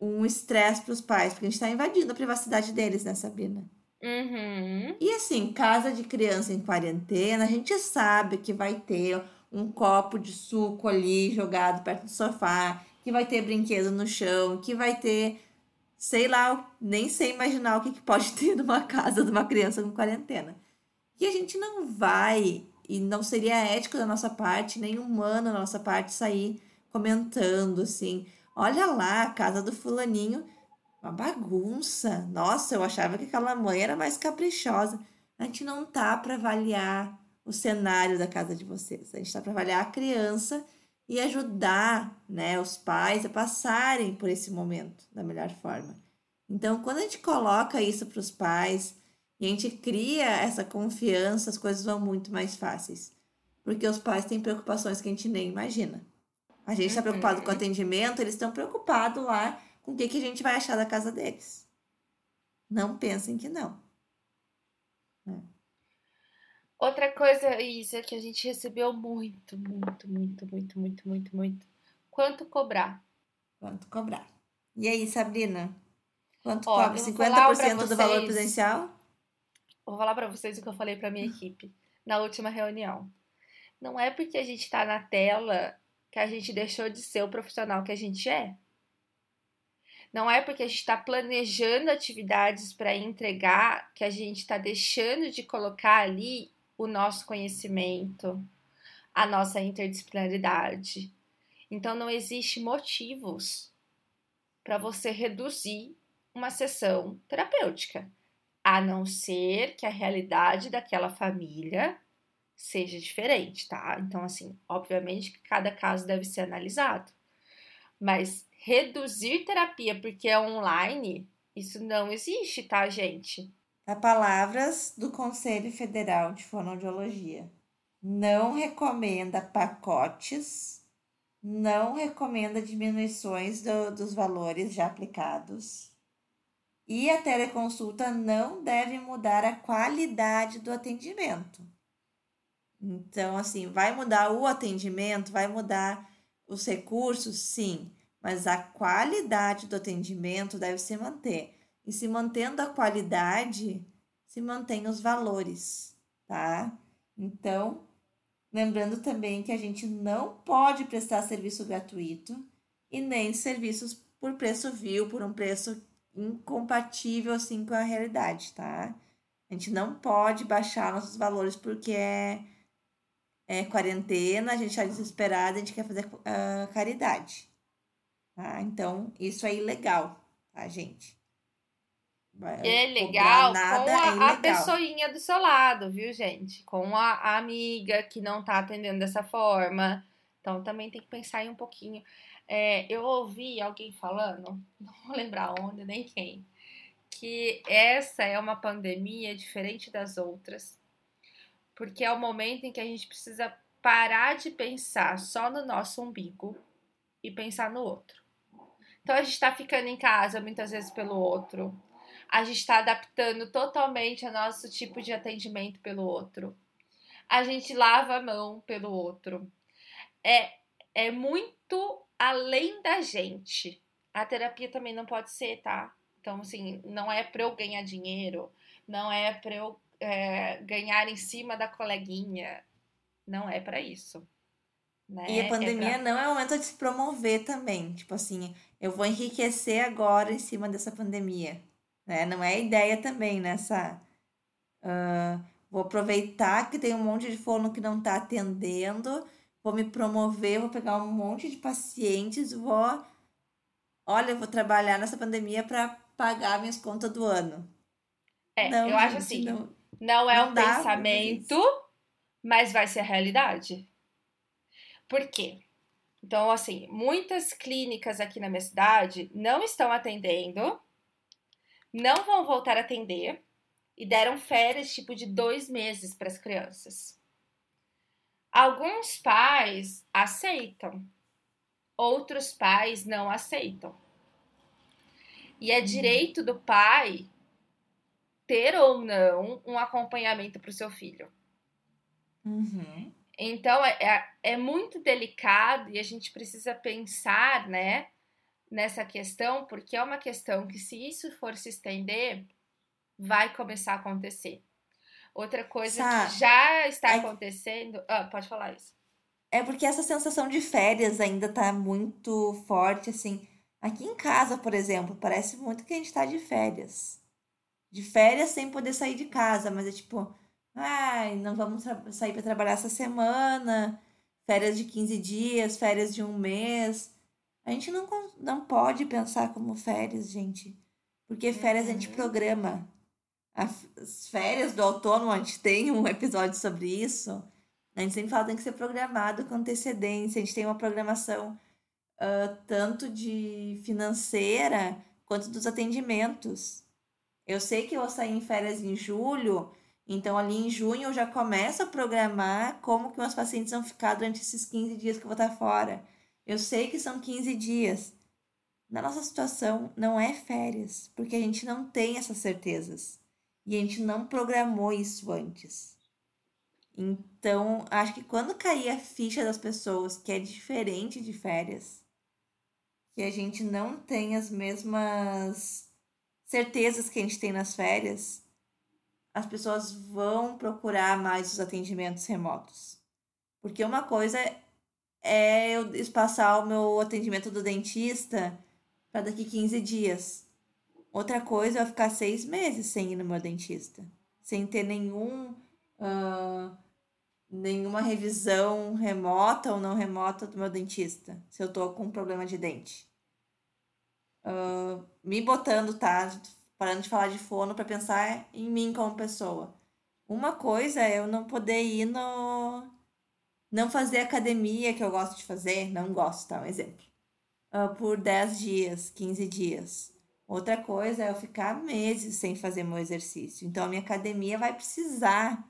um estresse para os pais, porque a gente está invadindo a privacidade deles, né, Sabina? Uhum. E assim, casa de criança em quarentena, a gente sabe que vai ter um copo de suco ali jogado perto do sofá, que vai ter brinquedo no chão, que vai ter sei lá, nem sei imaginar o que, que pode ter numa casa de uma criança com quarentena. E a gente não vai, e não seria ético da nossa parte, nem humano da nossa parte, sair comentando assim: olha lá, a casa do fulaninho, uma bagunça. Nossa, eu achava que aquela mãe era mais caprichosa. A gente não tá para avaliar o cenário da casa de vocês. A gente tá para avaliar a criança e ajudar né, os pais a passarem por esse momento da melhor forma. Então, quando a gente coloca isso para os pais e a gente cria essa confiança, as coisas vão muito mais fáceis. Porque os pais têm preocupações que a gente nem imagina. A gente está preocupado com o uhum. atendimento, eles estão preocupados lá com o que, que a gente vai achar da casa deles. Não pensem que não. É. Outra coisa, Isa, que a gente recebeu muito, muito, muito, muito, muito, muito, muito. Quanto cobrar? Quanto cobrar? E aí, Sabrina? Quanto Ó, cobra? 50% vocês, do valor presencial? Vou falar para vocês o que eu falei para minha equipe na última reunião. Não é porque a gente está na tela que a gente deixou de ser o profissional que a gente é. Não é porque a gente está planejando atividades para entregar que a gente está deixando de colocar ali o nosso conhecimento, a nossa interdisciplinaridade. Então não existe motivos para você reduzir uma sessão terapêutica, a não ser que a realidade daquela família seja diferente, tá? Então, assim, obviamente que cada caso deve ser analisado. Mas reduzir terapia porque é online, isso não existe, tá, gente? A palavras do Conselho Federal de Fonoaudiologia. Não recomenda pacotes, não recomenda diminuições do, dos valores já aplicados. E a teleconsulta não deve mudar a qualidade do atendimento. Então, assim, vai mudar o atendimento, vai mudar os recursos, sim, mas a qualidade do atendimento deve se manter. E se mantendo a qualidade, se mantém os valores, tá? Então, lembrando também que a gente não pode prestar serviço gratuito e nem serviços por preço vil, por um preço incompatível assim com a realidade, tá? A gente não pode baixar nossos valores porque é é, quarentena, a gente está desesperado, a gente quer fazer uh, caridade. Tá? Então, isso é ilegal, tá, gente? É legal nada com a, é a pessoinha do seu lado, viu, gente? Com a, a, amiga que não tá atendendo dessa forma. Então, também tem que pensar aí um pouquinho. É, eu ouvi alguém falando, não vou lembrar onde, nem quem, que essa é uma pandemia diferente das outras porque é o momento em que a gente precisa parar de pensar só no nosso umbigo e pensar no outro. Então a gente está ficando em casa muitas vezes pelo outro, a gente está adaptando totalmente o nosso tipo de atendimento pelo outro, a gente lava a mão pelo outro. É, é muito além da gente. A terapia também não pode ser, tá? Então, assim, não é para eu ganhar dinheiro, não é para eu é, ganhar em cima da coleguinha. Não é para isso. Né? E a pandemia é pra... não é o momento de se promover também. Tipo assim, eu vou enriquecer agora em cima dessa pandemia. Né? Não é ideia também nessa. Uh, vou aproveitar que tem um monte de fono que não está atendendo, vou me promover, vou pegar um monte de pacientes, vou. Olha, eu vou trabalhar nessa pandemia para pagar minhas contas do ano. É, não, eu acho assim. Não não é não um pensamento, mas vai ser a realidade. Por quê? Então, assim, muitas clínicas aqui na minha cidade não estão atendendo, não vão voltar a atender e deram férias tipo de dois meses para as crianças. Alguns pais aceitam, outros pais não aceitam. E é direito do pai ter ou não um acompanhamento para o seu filho. Uhum. Então é, é, é muito delicado e a gente precisa pensar, né, nessa questão, porque é uma questão que, se isso for se estender, vai começar a acontecer. Outra coisa que já está é... acontecendo. Ah, pode falar isso. É porque essa sensação de férias ainda tá muito forte, assim. Aqui em casa, por exemplo, parece muito que a gente tá de férias de férias sem poder sair de casa, mas é tipo, ai, não vamos sair para trabalhar essa semana, férias de 15 dias, férias de um mês. A gente não, não pode pensar como férias, gente. Porque férias a gente uhum. programa. As férias do autônomo, a gente tem um episódio sobre isso. A gente sempre fala que tem que ser programado com antecedência. A gente tem uma programação uh, tanto de financeira quanto dos atendimentos. Eu sei que eu vou sair em férias em julho, então ali em junho eu já começo a programar como que meus pacientes vão ficar durante esses 15 dias que eu vou estar fora. Eu sei que são 15 dias. Na nossa situação, não é férias, porque a gente não tem essas certezas. E a gente não programou isso antes. Então, acho que quando cair a ficha das pessoas que é diferente de férias, que a gente não tem as mesmas certezas que a gente tem nas férias, as pessoas vão procurar mais os atendimentos remotos. Porque uma coisa é eu espaçar o meu atendimento do dentista para daqui 15 dias. Outra coisa é eu ficar seis meses sem ir no meu dentista, sem ter nenhum uh, nenhuma revisão remota ou não remota do meu dentista, se eu tô com um problema de dente. Uh, me botando, tá? Parando de falar de fono para pensar em mim como pessoa. Uma coisa é eu não poder ir no. Não fazer academia que eu gosto de fazer, não gosto, tá? Um exemplo. Uh, por 10 dias, 15 dias. Outra coisa é eu ficar meses sem fazer meu exercício. Então, a minha academia vai precisar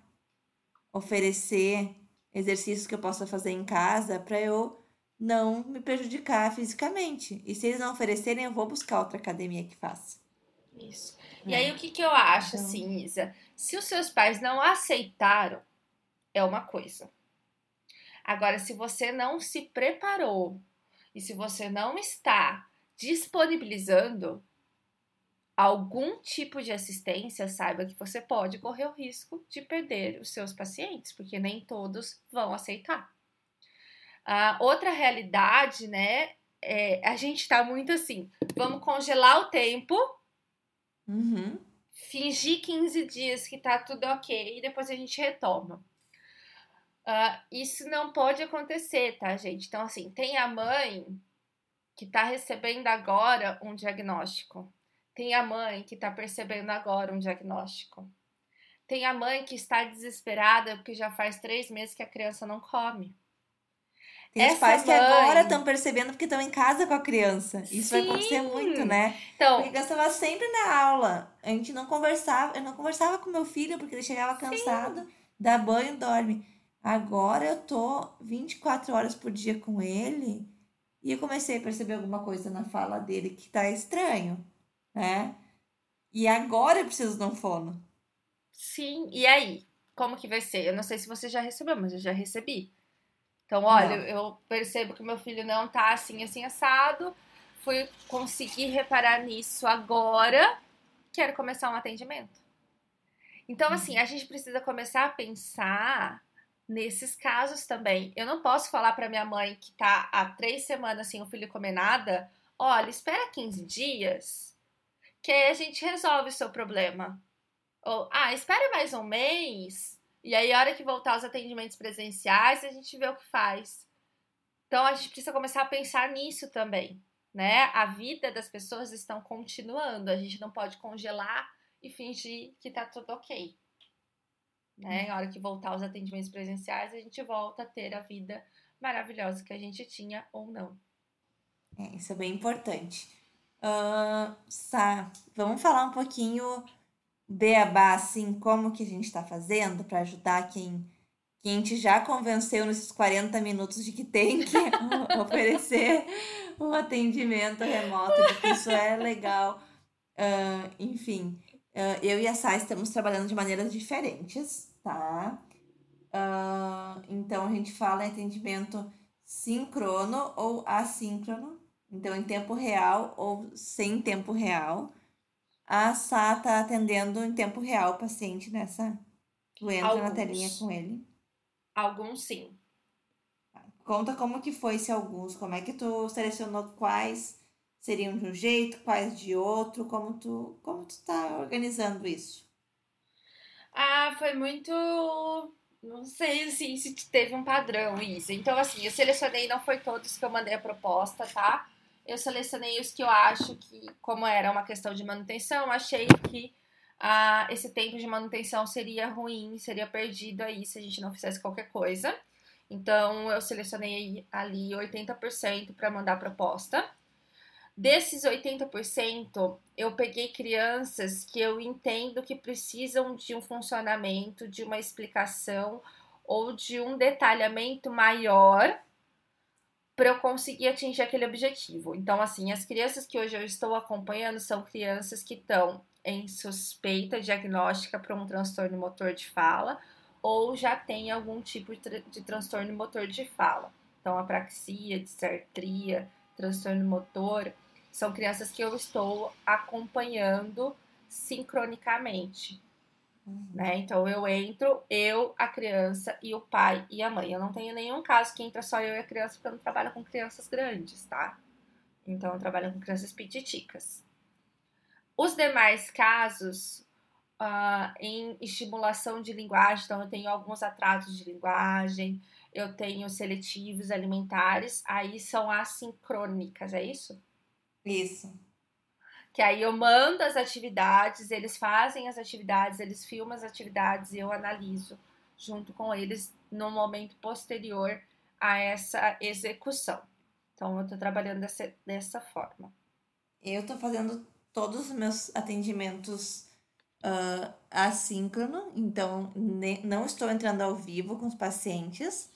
oferecer exercícios que eu possa fazer em casa para eu não me prejudicar fisicamente. E se eles não oferecerem, eu vou buscar outra academia que faça. Isso. E é. aí, o que, que eu acho, então... assim, Isa? Se os seus pais não aceitaram, é uma coisa. Agora, se você não se preparou e se você não está disponibilizando, algum tipo de assistência, saiba que você pode correr o risco de perder os seus pacientes, porque nem todos vão aceitar. Uh, outra realidade, né? É, a gente tá muito assim, vamos congelar o tempo, uhum. fingir 15 dias que tá tudo ok e depois a gente retoma. Uh, isso não pode acontecer, tá, gente? Então, assim, tem a mãe que tá recebendo agora um diagnóstico tem a mãe que está percebendo agora um diagnóstico. Tem a mãe que está desesperada porque já faz três meses que a criança não come. Tem Essa os pais mãe... que agora estão percebendo porque estão em casa com a criança. Isso Sim. vai acontecer muito, né? Então, porque eu estava sempre na aula. A gente não conversava, eu não conversava com meu filho porque ele chegava cansado, Sim. dá banho, dorme. Agora eu tô 24 horas por dia com ele e eu comecei a perceber alguma coisa na fala dele que tá estranho né? E agora eu preciso de um fono. Sim, e aí? Como que vai ser? Eu não sei se você já recebeu, mas eu já recebi. Então, olha, não. eu percebo que meu filho não tá assim, assim, assado. Fui conseguir reparar nisso agora. Quero começar um atendimento. Então, assim, a gente precisa começar a pensar nesses casos também. Eu não posso falar para minha mãe que tá há três semanas sem o filho comer nada. Olha, espera 15 dias que aí a gente resolve o seu problema. Ou, ah, espere mais um mês, e aí a hora que voltar os atendimentos presenciais, a gente vê o que faz. Então a gente precisa começar a pensar nisso também, né? A vida das pessoas estão continuando, a gente não pode congelar e fingir que tá tudo ok. Né? A hora que voltar os atendimentos presenciais, a gente volta a ter a vida maravilhosa que a gente tinha ou não. É, isso é bem importante. Uh, Sá, vamos falar um pouquinho beabá, assim, como que a gente está fazendo para ajudar quem, quem a gente já convenceu nesses 40 minutos de que tem que oferecer um atendimento remoto, de que isso é legal. Uh, enfim, uh, eu e a Sá estamos trabalhando de maneiras diferentes, tá? Uh, então a gente fala em atendimento sincrono ou assíncrono, então, em tempo real ou sem tempo real, a Sá está atendendo em tempo real o paciente nessa. Tu entra alguns. na telinha com ele. Alguns sim. Conta como que foi se alguns, como é que tu selecionou quais seriam de um jeito, quais de outro, como tu, como tu tá organizando isso? Ah, foi muito não sei assim, se teve um padrão isso. Então, assim, eu selecionei, não foi todos que eu mandei a proposta, tá? eu selecionei os que eu acho que, como era uma questão de manutenção, achei que ah, esse tempo de manutenção seria ruim, seria perdido aí se a gente não fizesse qualquer coisa. Então, eu selecionei ali 80% para mandar a proposta. Desses 80%, eu peguei crianças que eu entendo que precisam de um funcionamento, de uma explicação ou de um detalhamento maior para eu conseguir atingir aquele objetivo. Então, assim, as crianças que hoje eu estou acompanhando são crianças que estão em suspeita diagnóstica para um transtorno motor de fala ou já tem algum tipo de, transtorno motor de fala. Então, apraxia, disartria, transtorno motor, são crianças que eu estou acompanhando sincronicamente. Né? Então eu entro, eu, a criança e o pai e a mãe. Eu não tenho nenhum caso que entra só eu e a criança, porque eu não trabalho com crianças grandes, tá? Então eu trabalho com crianças pititicas. Os demais casos, uh, em estimulação de linguagem, então eu tenho alguns atrasos de linguagem, eu tenho seletivos alimentares, aí são assincrônicas, é isso? Isso. Que aí eu mando as atividades, eles fazem as atividades, eles filmam as atividades e eu analiso junto com eles no momento posterior a essa execução. Então eu estou trabalhando dessa, dessa forma. Eu estou fazendo todos os meus atendimentos uh, assíncrono, então ne, não estou entrando ao vivo com os pacientes.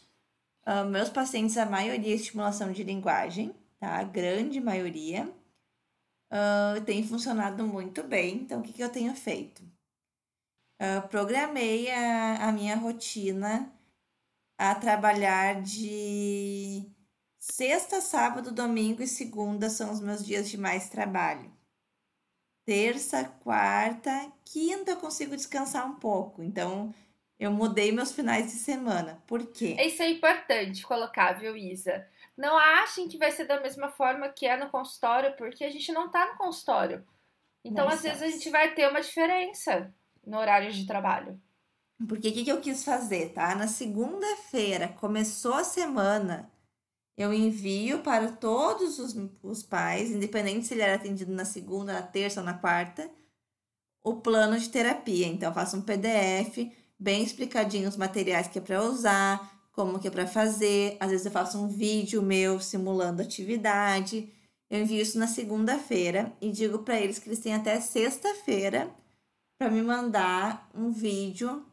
Uh, meus pacientes, a maioria é estimulação de linguagem, tá? A grande maioria. Uh, tem funcionado muito bem, então o que, que eu tenho feito? Uh, programei a, a minha rotina a trabalhar de sexta, sábado, domingo e segunda são os meus dias de mais trabalho. Terça, quarta, quinta eu consigo descansar um pouco. Então, eu mudei meus finais de semana. Por quê? Isso é importante colocar, viu, Isa? Não achem que vai ser da mesma forma que é no consultório, porque a gente não tá no consultório. Então, às vezes, a gente vai ter uma diferença no horário de trabalho. Porque o que, que eu quis fazer, tá? Na segunda-feira, começou a semana, eu envio para todos os, os pais, independente se ele era atendido na segunda, na terça ou na quarta, o plano de terapia. Então, eu faço um PDF bem explicadinho os materiais que é para usar, como que é para fazer. Às vezes eu faço um vídeo meu simulando atividade. Eu envio isso na segunda-feira e digo para eles que eles têm até sexta-feira para me mandar um vídeo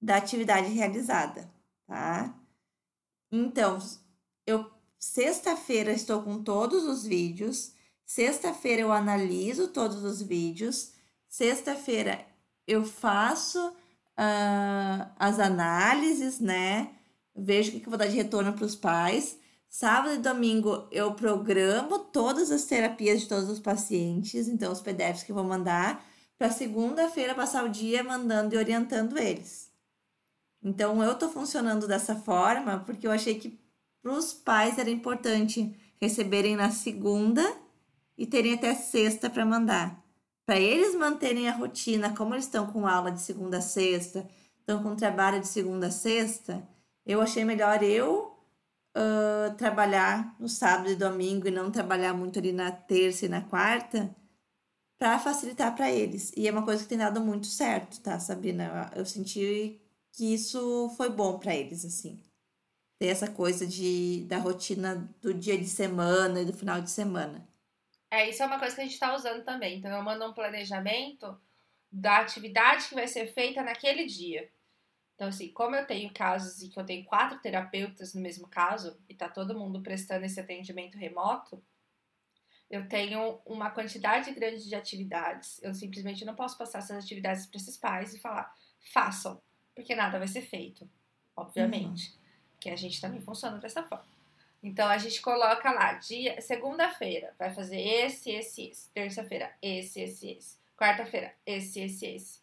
da atividade realizada, tá? Então, eu sexta-feira estou com todos os vídeos. Sexta-feira eu analiso todos os vídeos. Sexta-feira eu faço uh, as análises, né? Vejo o que, vou dar de retorno para os pais. Sábado e domingo eu programo todas as terapias de todos os pacientes, então os PDFs que eu vou mandar, para segunda-feira passar o dia mandando e orientando eles. Então eu estou funcionando dessa forma porque eu achei que para os pais era importante receberem na segunda e terem até sexta para mandar. Para eles manterem a rotina, como eles estão com aula de segunda a sexta, estão com trabalho de segunda a sexta, eu achei melhor eu uh, trabalhar no sábado e domingo e não trabalhar muito ali na terça e na quarta para facilitar para eles. E é uma coisa que tem dado muito certo, tá, Sabina? Eu senti que isso foi bom para eles, assim. Ter essa coisa de, da rotina do dia de semana e do final de semana. É, isso é uma coisa que a gente está usando também. Então, eu mando um planejamento da atividade que vai ser feita naquele dia. Então, assim, como eu tenho casos e que eu tenho quatro terapeutas no mesmo caso, e tá todo mundo prestando esse atendimento remoto, eu tenho uma quantidade grande de atividades. Eu simplesmente não posso passar essas atividades para esses pais e falar, façam porque nada vai ser feito, obviamente. Uhum. Que a gente também funciona dessa forma. Então a gente coloca lá, dia, segunda-feira vai fazer esse, esse, esse. Terça-feira, esse, esse, esse. Quarta-feira, esse, esse, esse.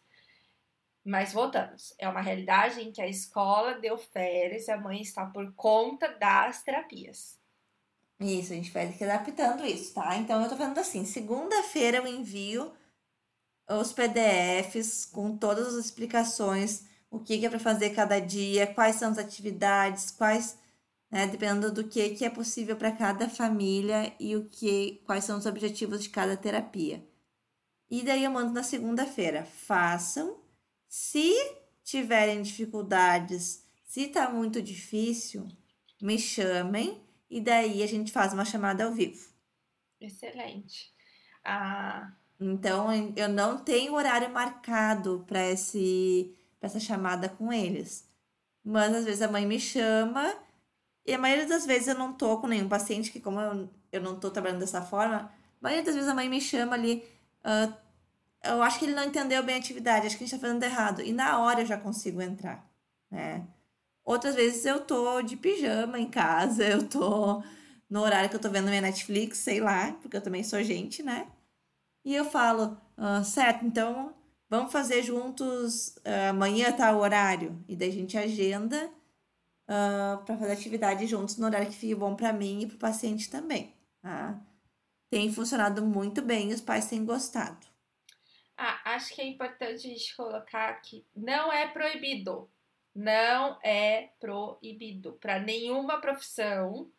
Mas voltamos, é uma realidade em que a escola deu férias e a mãe está por conta das terapias. Isso, a gente vai adaptando isso, tá? Então eu tô falando assim, segunda-feira eu envio os PDFs com todas as explicações o que é para fazer cada dia, quais são as atividades, quais, né, dependendo do que, que é possível para cada família e o que, quais são os objetivos de cada terapia. E daí eu mando na segunda-feira. Façam. Se tiverem dificuldades, se está muito difícil, me chamem e daí a gente faz uma chamada ao vivo. Excelente. Ah... Então eu não tenho horário marcado para esse essa chamada com eles. Mas às vezes a mãe me chama e a maioria das vezes eu não tô com nenhum paciente, que como eu, eu não tô trabalhando dessa forma, a maioria das vezes a mãe me chama ali, uh, eu acho que ele não entendeu bem a atividade, acho que a gente tá fazendo errado. E na hora eu já consigo entrar, né? Outras vezes eu tô de pijama em casa, eu tô no horário que eu tô vendo minha Netflix, sei lá, porque eu também sou gente, né? E eu falo, ah, certo, então Vamos fazer juntos uh, amanhã tá o horário e daí a gente agenda uh, ah, para fazer atividade juntos no horário que fique bom para mim e para o paciente também. Tá? Tem funcionado muito bem, os pais têm gostado. Ah, acho que é importante a gente colocar que não é proibido. Não é proibido. Para nenhuma profissão,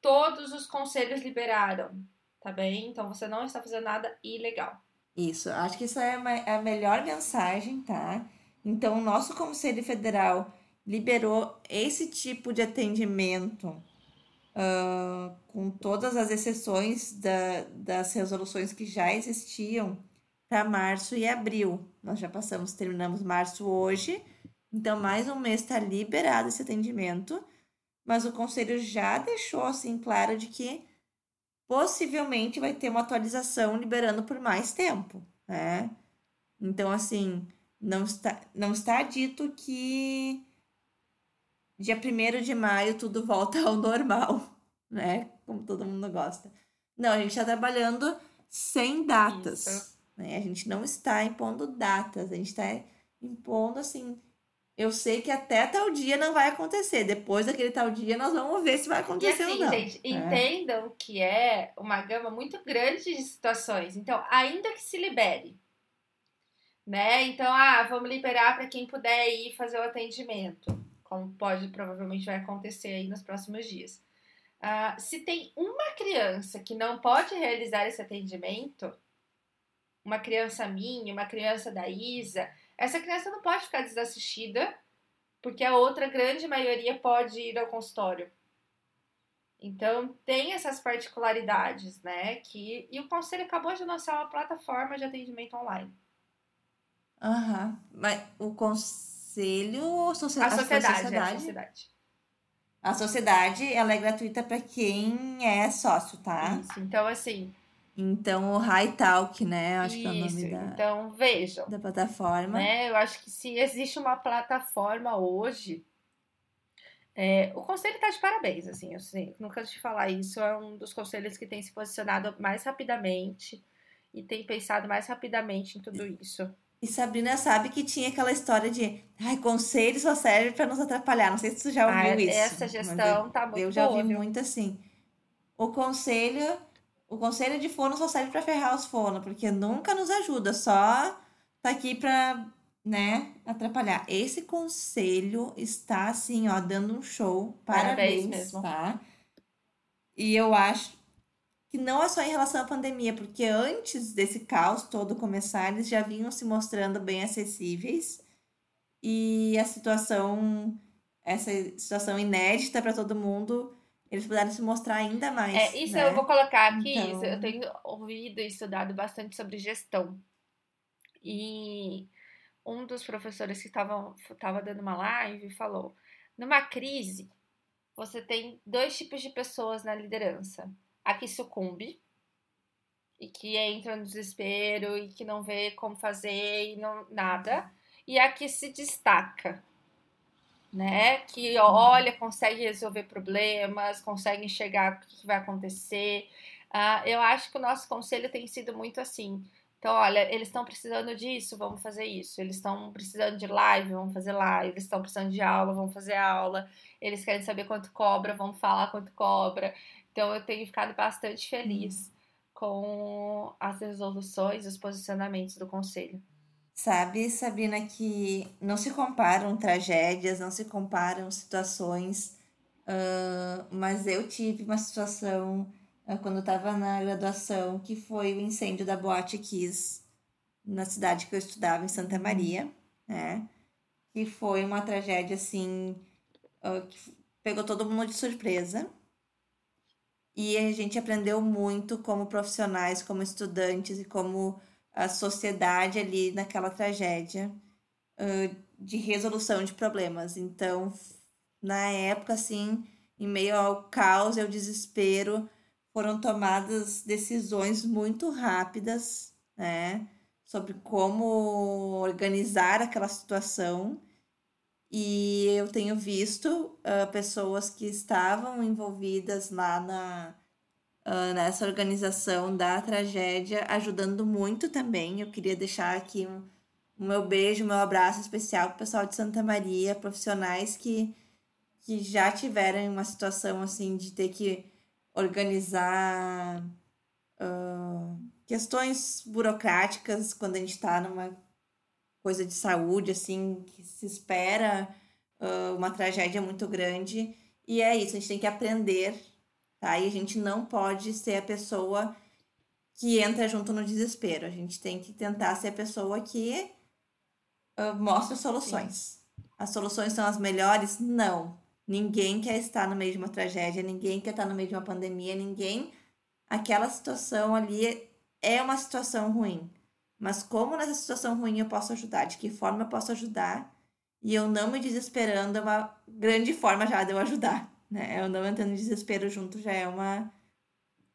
todos os conselhos liberaram, tá bem? Então você não está fazendo nada ilegal. Isso, acho que isso é a melhor mensagem, tá? Então, o nosso Conselho Federal liberou esse tipo de atendimento uh, com todas as exceções da, das resoluções que já existiam para março e abril. Nós já passamos, terminamos março hoje, então mais um mês está liberado esse atendimento, mas o conselho já deixou assim claro de que possivelmente vai ter uma atualização liberando por mais tempo, né? Então, assim, não está, não está dito que dia 1 de maio tudo volta ao normal, né? Como todo mundo gosta. Não, a gente está trabalhando sem datas. Né? A gente não está impondo datas, a gente está impondo assim. Eu sei que até tal dia não vai acontecer. Depois daquele tal dia, nós vamos ver se vai acontecer e assim, ou não. Gente, é. entendam que é uma gama muito grande de situações. Então, ainda que se libere, né? Então, ah, vamos liberar para quem puder ir fazer o atendimento, como pode provavelmente vai acontecer aí nos próximos dias. Ah, se tem uma criança que não pode realizar esse atendimento, uma criança minha, uma criança da Isa, essa criança não pode ficar desassistida, porque a outra grande maioria pode ir ao consultório. Então, tem essas particularidades, né? Que, e o Conselho acabou de lançar uma plataforma de atendimento online. Aham. Mas o conselho... A sociedade. A sociedade. A sociedade. A sociedade, ela é gratuita para quem é sócio, tá? Isso. Então, assim... Então, o High Talk, né? Acho Isso. que é o nome da... Então, vejam. Da plataforma. Né? Eu acho que se existe uma plataforma hoje... É, o conselho está de parabéns, assim, eu sei, nunca de falar isso, é um dos conselhos que tem se posicionado mais rapidamente e tem pensado mais rapidamente em tudo isso. E Sabrina sabe que tinha aquela história de ai, conselho só serve para nos atrapalhar. Não sei se tu já ouviu ah, isso. Essa gestão tá muito Eu já ouvi boa, muito assim. O conselho, o conselho de fono só serve para ferrar os fonos, porque nunca nos ajuda, só tá aqui para, né, atrapalhar. Esse conselho está assim, ó, dando um show. Parabéns, Parabéns mesmo. tá? E eu acho que não é só em relação à pandemia, porque antes desse caos todo começar, eles já vinham se mostrando bem acessíveis e a situação, essa situação inédita para todo mundo, eles puderam se mostrar ainda mais. É, isso né? eu vou colocar aqui, então... isso, eu tenho ouvido e estudado bastante sobre gestão. E um dos professores que estava dando uma live falou: numa crise, você tem dois tipos de pessoas na liderança a que sucumbe e que entra no desespero e que não vê como fazer e não nada, e a que se destaca, né? Que olha, consegue resolver problemas, consegue enxergar o que vai acontecer. Uh, eu acho que o nosso conselho tem sido muito assim. Então, olha, eles estão precisando disso, vamos fazer isso. Eles estão precisando de live, vamos fazer live. Eles estão precisando de aula, vamos fazer aula. Eles querem saber quanto cobra, vamos falar quanto cobra. Então eu tenho ficado bastante feliz com as resoluções, os posicionamentos do conselho. Sabe, Sabrina, que não se comparam tragédias, não se comparam situações, uh, mas eu tive uma situação uh, quando estava na graduação que foi o incêndio da Boate Kiss na cidade que eu estudava, em Santa Maria, né? Que foi uma tragédia assim uh, que pegou todo mundo de surpresa e a gente aprendeu muito como profissionais, como estudantes e como a sociedade ali naquela tragédia uh, de resolução de problemas. Então, na época, assim, em meio ao caos e ao desespero, foram tomadas decisões muito rápidas, né, sobre como organizar aquela situação e eu tenho visto uh, pessoas que estavam envolvidas lá na, uh, nessa organização da tragédia ajudando muito também. Eu queria deixar aqui um, o meu beijo, o meu abraço especial para o pessoal de Santa Maria, profissionais que, que já tiveram uma situação assim de ter que organizar uh, questões burocráticas quando a gente está numa coisa de saúde, assim, que se espera uh, uma tragédia muito grande. E é isso, a gente tem que aprender, tá? E a gente não pode ser a pessoa que entra junto no desespero. A gente tem que tentar ser a pessoa que uh, mostra soluções. Sim. As soluções são as melhores? Não. Ninguém quer estar no meio de uma tragédia, ninguém quer estar no meio de uma pandemia, ninguém. Aquela situação ali é uma situação ruim. Mas como nessa situação ruim eu posso ajudar? De que forma eu posso ajudar? E eu não me desesperando é uma grande forma já de eu ajudar. Né? Eu não entrando em desespero junto já é uma,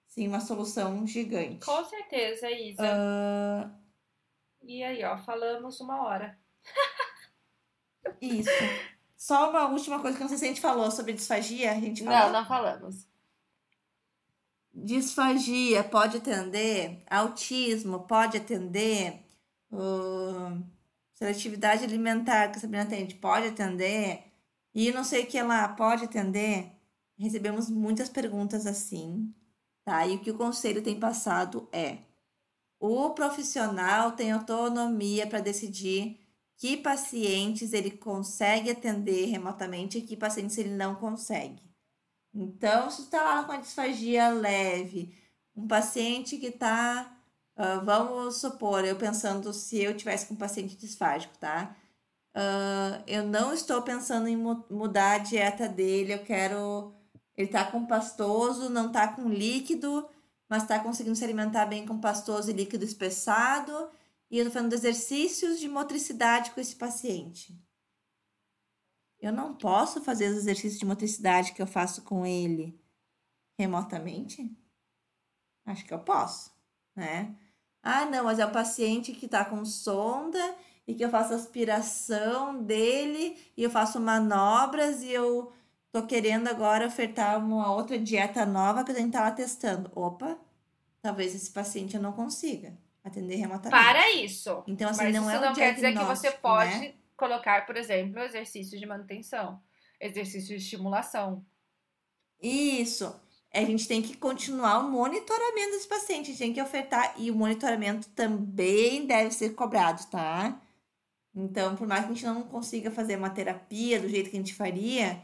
sim, uma solução gigante. Com certeza, Isa. Uh... E aí, ó, falamos uma hora. Isso. Só uma última coisa que não sei se a gente falou sobre disfagia. A gente falou? Não, não falamos. Disfagia pode atender, autismo pode atender, uh, seletividade alimentar que a Sabrina atende pode atender, e não sei o que lá pode atender. Recebemos muitas perguntas assim, tá? E o que o conselho tem passado é: o profissional tem autonomia para decidir que pacientes ele consegue atender remotamente e que pacientes ele não consegue. Então, se está lá com a disfagia leve, um paciente que está, uh, ah, vamos supor, eu pensando se eu tivesse com um paciente disfágico, tá? Uh, eu não estou pensando em mu mudar a dieta dele, eu quero. Ele está com pastoso, não está com líquido, mas está conseguindo se alimentar bem com pastoso e líquido espessado e eu estou fazendo exercícios de motricidade com esse paciente. Eu não posso fazer os exercícios de motricidade que eu faço com ele remotamente? Acho que eu posso, né? Ah, não, mas é o paciente que está com sonda e que eu faço aspiração dele e eu faço manobras e eu tô querendo agora ofertar uma outra dieta nova que a gente tá lá testando. Opa, talvez esse paciente eu não consiga atender remotamente. Para isso. Então, assim, Mas não isso é um não quer dizer que você pode né? Colocar, por exemplo, exercícios de manutenção, exercícios de estimulação. Isso. A gente tem que continuar o monitoramento desse paciente, a gente tem que ofertar, e o monitoramento também deve ser cobrado, tá? Então, por mais que a gente não consiga fazer uma terapia do jeito que a gente faria,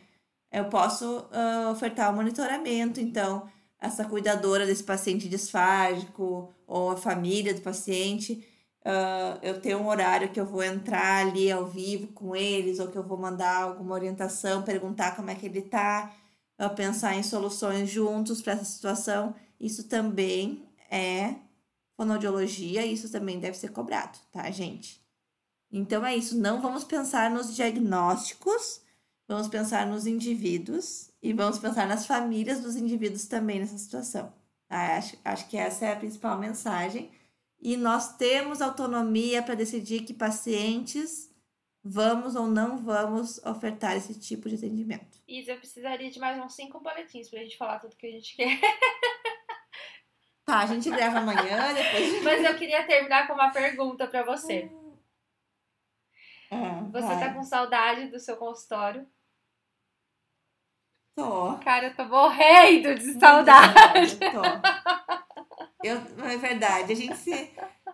eu posso uh, ofertar o monitoramento. Então, essa cuidadora desse paciente disfágico ou a família do paciente, uh, eu tenho um horário que eu vou entrar ali ao vivo com eles ou que eu vou mandar alguma orientação, perguntar como é que ele está, uh, pensar em soluções juntos para essa situação. Isso também é fonoaudiologia, isso também deve ser cobrado, tá, gente? Então é isso, não vamos pensar nos diagnósticos, vamos pensar nos indivíduos e vamos pensar nas famílias dos indivíduos também nessa situação. Tá? Acho, acho que essa é a principal mensagem. E nós temos autonomia para decidir que pacientes vamos ou não vamos ofertar esse tipo de atendimento. Isa, eu precisaria de mais uns cinco boletins para a gente falar tudo que a gente quer. Tá, a gente grava amanhã, depois. Mas eu queria terminar com uma pergunta para você. Ah, você vai. tá com saudade do seu consultório? Tô. Cara, eu tô morrendo de saudade. Tô. Eu, é verdade, a gente se,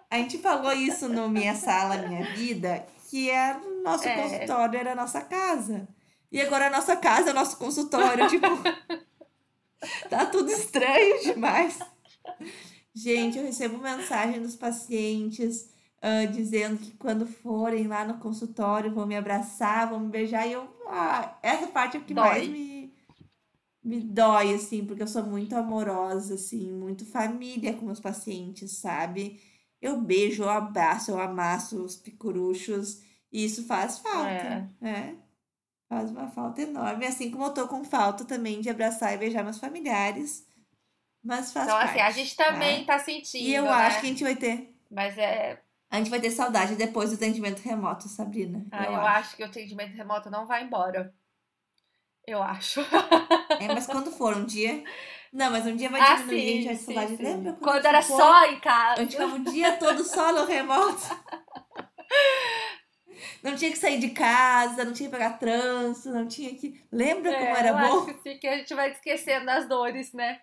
a gente falou isso no Minha Sala Minha Vida, que é o nosso É. consultório era a nossa casa. E agora a nossa casa é o nosso consultório, tipo, tá tudo estranho demais. Gente, eu recebo mensagem dos pacientes ah, dizendo que quando forem lá no consultório vão me abraçar, vão me beijar, e eu, ah, essa parte é o que Dói. mais me, me dói, assim, porque eu sou muito amorosa, assim, muito família com meus pacientes, sabe? Eu beijo, eu abraço, eu amasso os picuruchos, e isso faz falta, né? Faz uma falta enorme, assim como eu tô com falta também de abraçar e beijar meus familiares, mas faz Então, parte, assim, a gente também tá sentindo. E eu né? acho que a gente vai ter, Mas é. a gente vai ter saudade depois do atendimento remoto, Sabrina. ah, eu, acho. que o atendimento remoto não vai embora. Eu acho. É, mas quando for um dia. Não, mas um dia vai Ah, diminuir, a gente vai sim, sim. Lembra Quando era ficou- só em A casa. gente ficava o dia todo só no remoto. Não tinha que sair de casa, não tinha que pegar trânsito, não tinha que. Lembra como É, era eu bom? acho que sim, que a gente vai esquecendo das dores, né?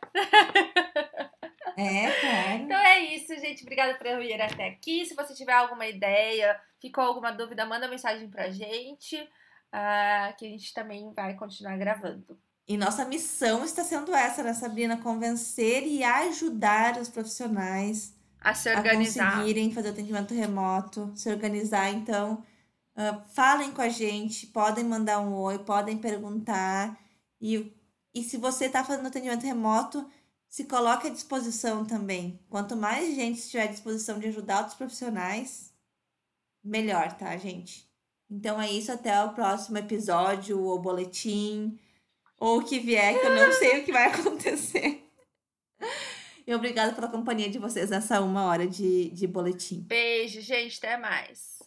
É, claro. Então é isso, gente. Obrigada por vir até aqui. Se você tiver alguma ideia, ficou alguma dúvida, manda mensagem pra gente. Uh, que a gente também vai continuar gravando. E nossa missão está sendo essa, né, Sabrina? Convencer e ajudar os profissionais a se organizar. A conseguirem fazer atendimento remoto, se organizar. Então, uh, falem com a gente, podem mandar um oi, podem perguntar. E, e se você está fazendo atendimento remoto, se coloque à disposição também. Quanto mais gente estiver à disposição de ajudar outros profissionais, melhor, tá, gente? Então é isso, até o próximo episódio, ou boletim, ou o que vier, que eu não sei o que vai acontecer. E obrigada pela companhia de vocês nessa uma hora de, de boletim. Beijo, gente. Até mais.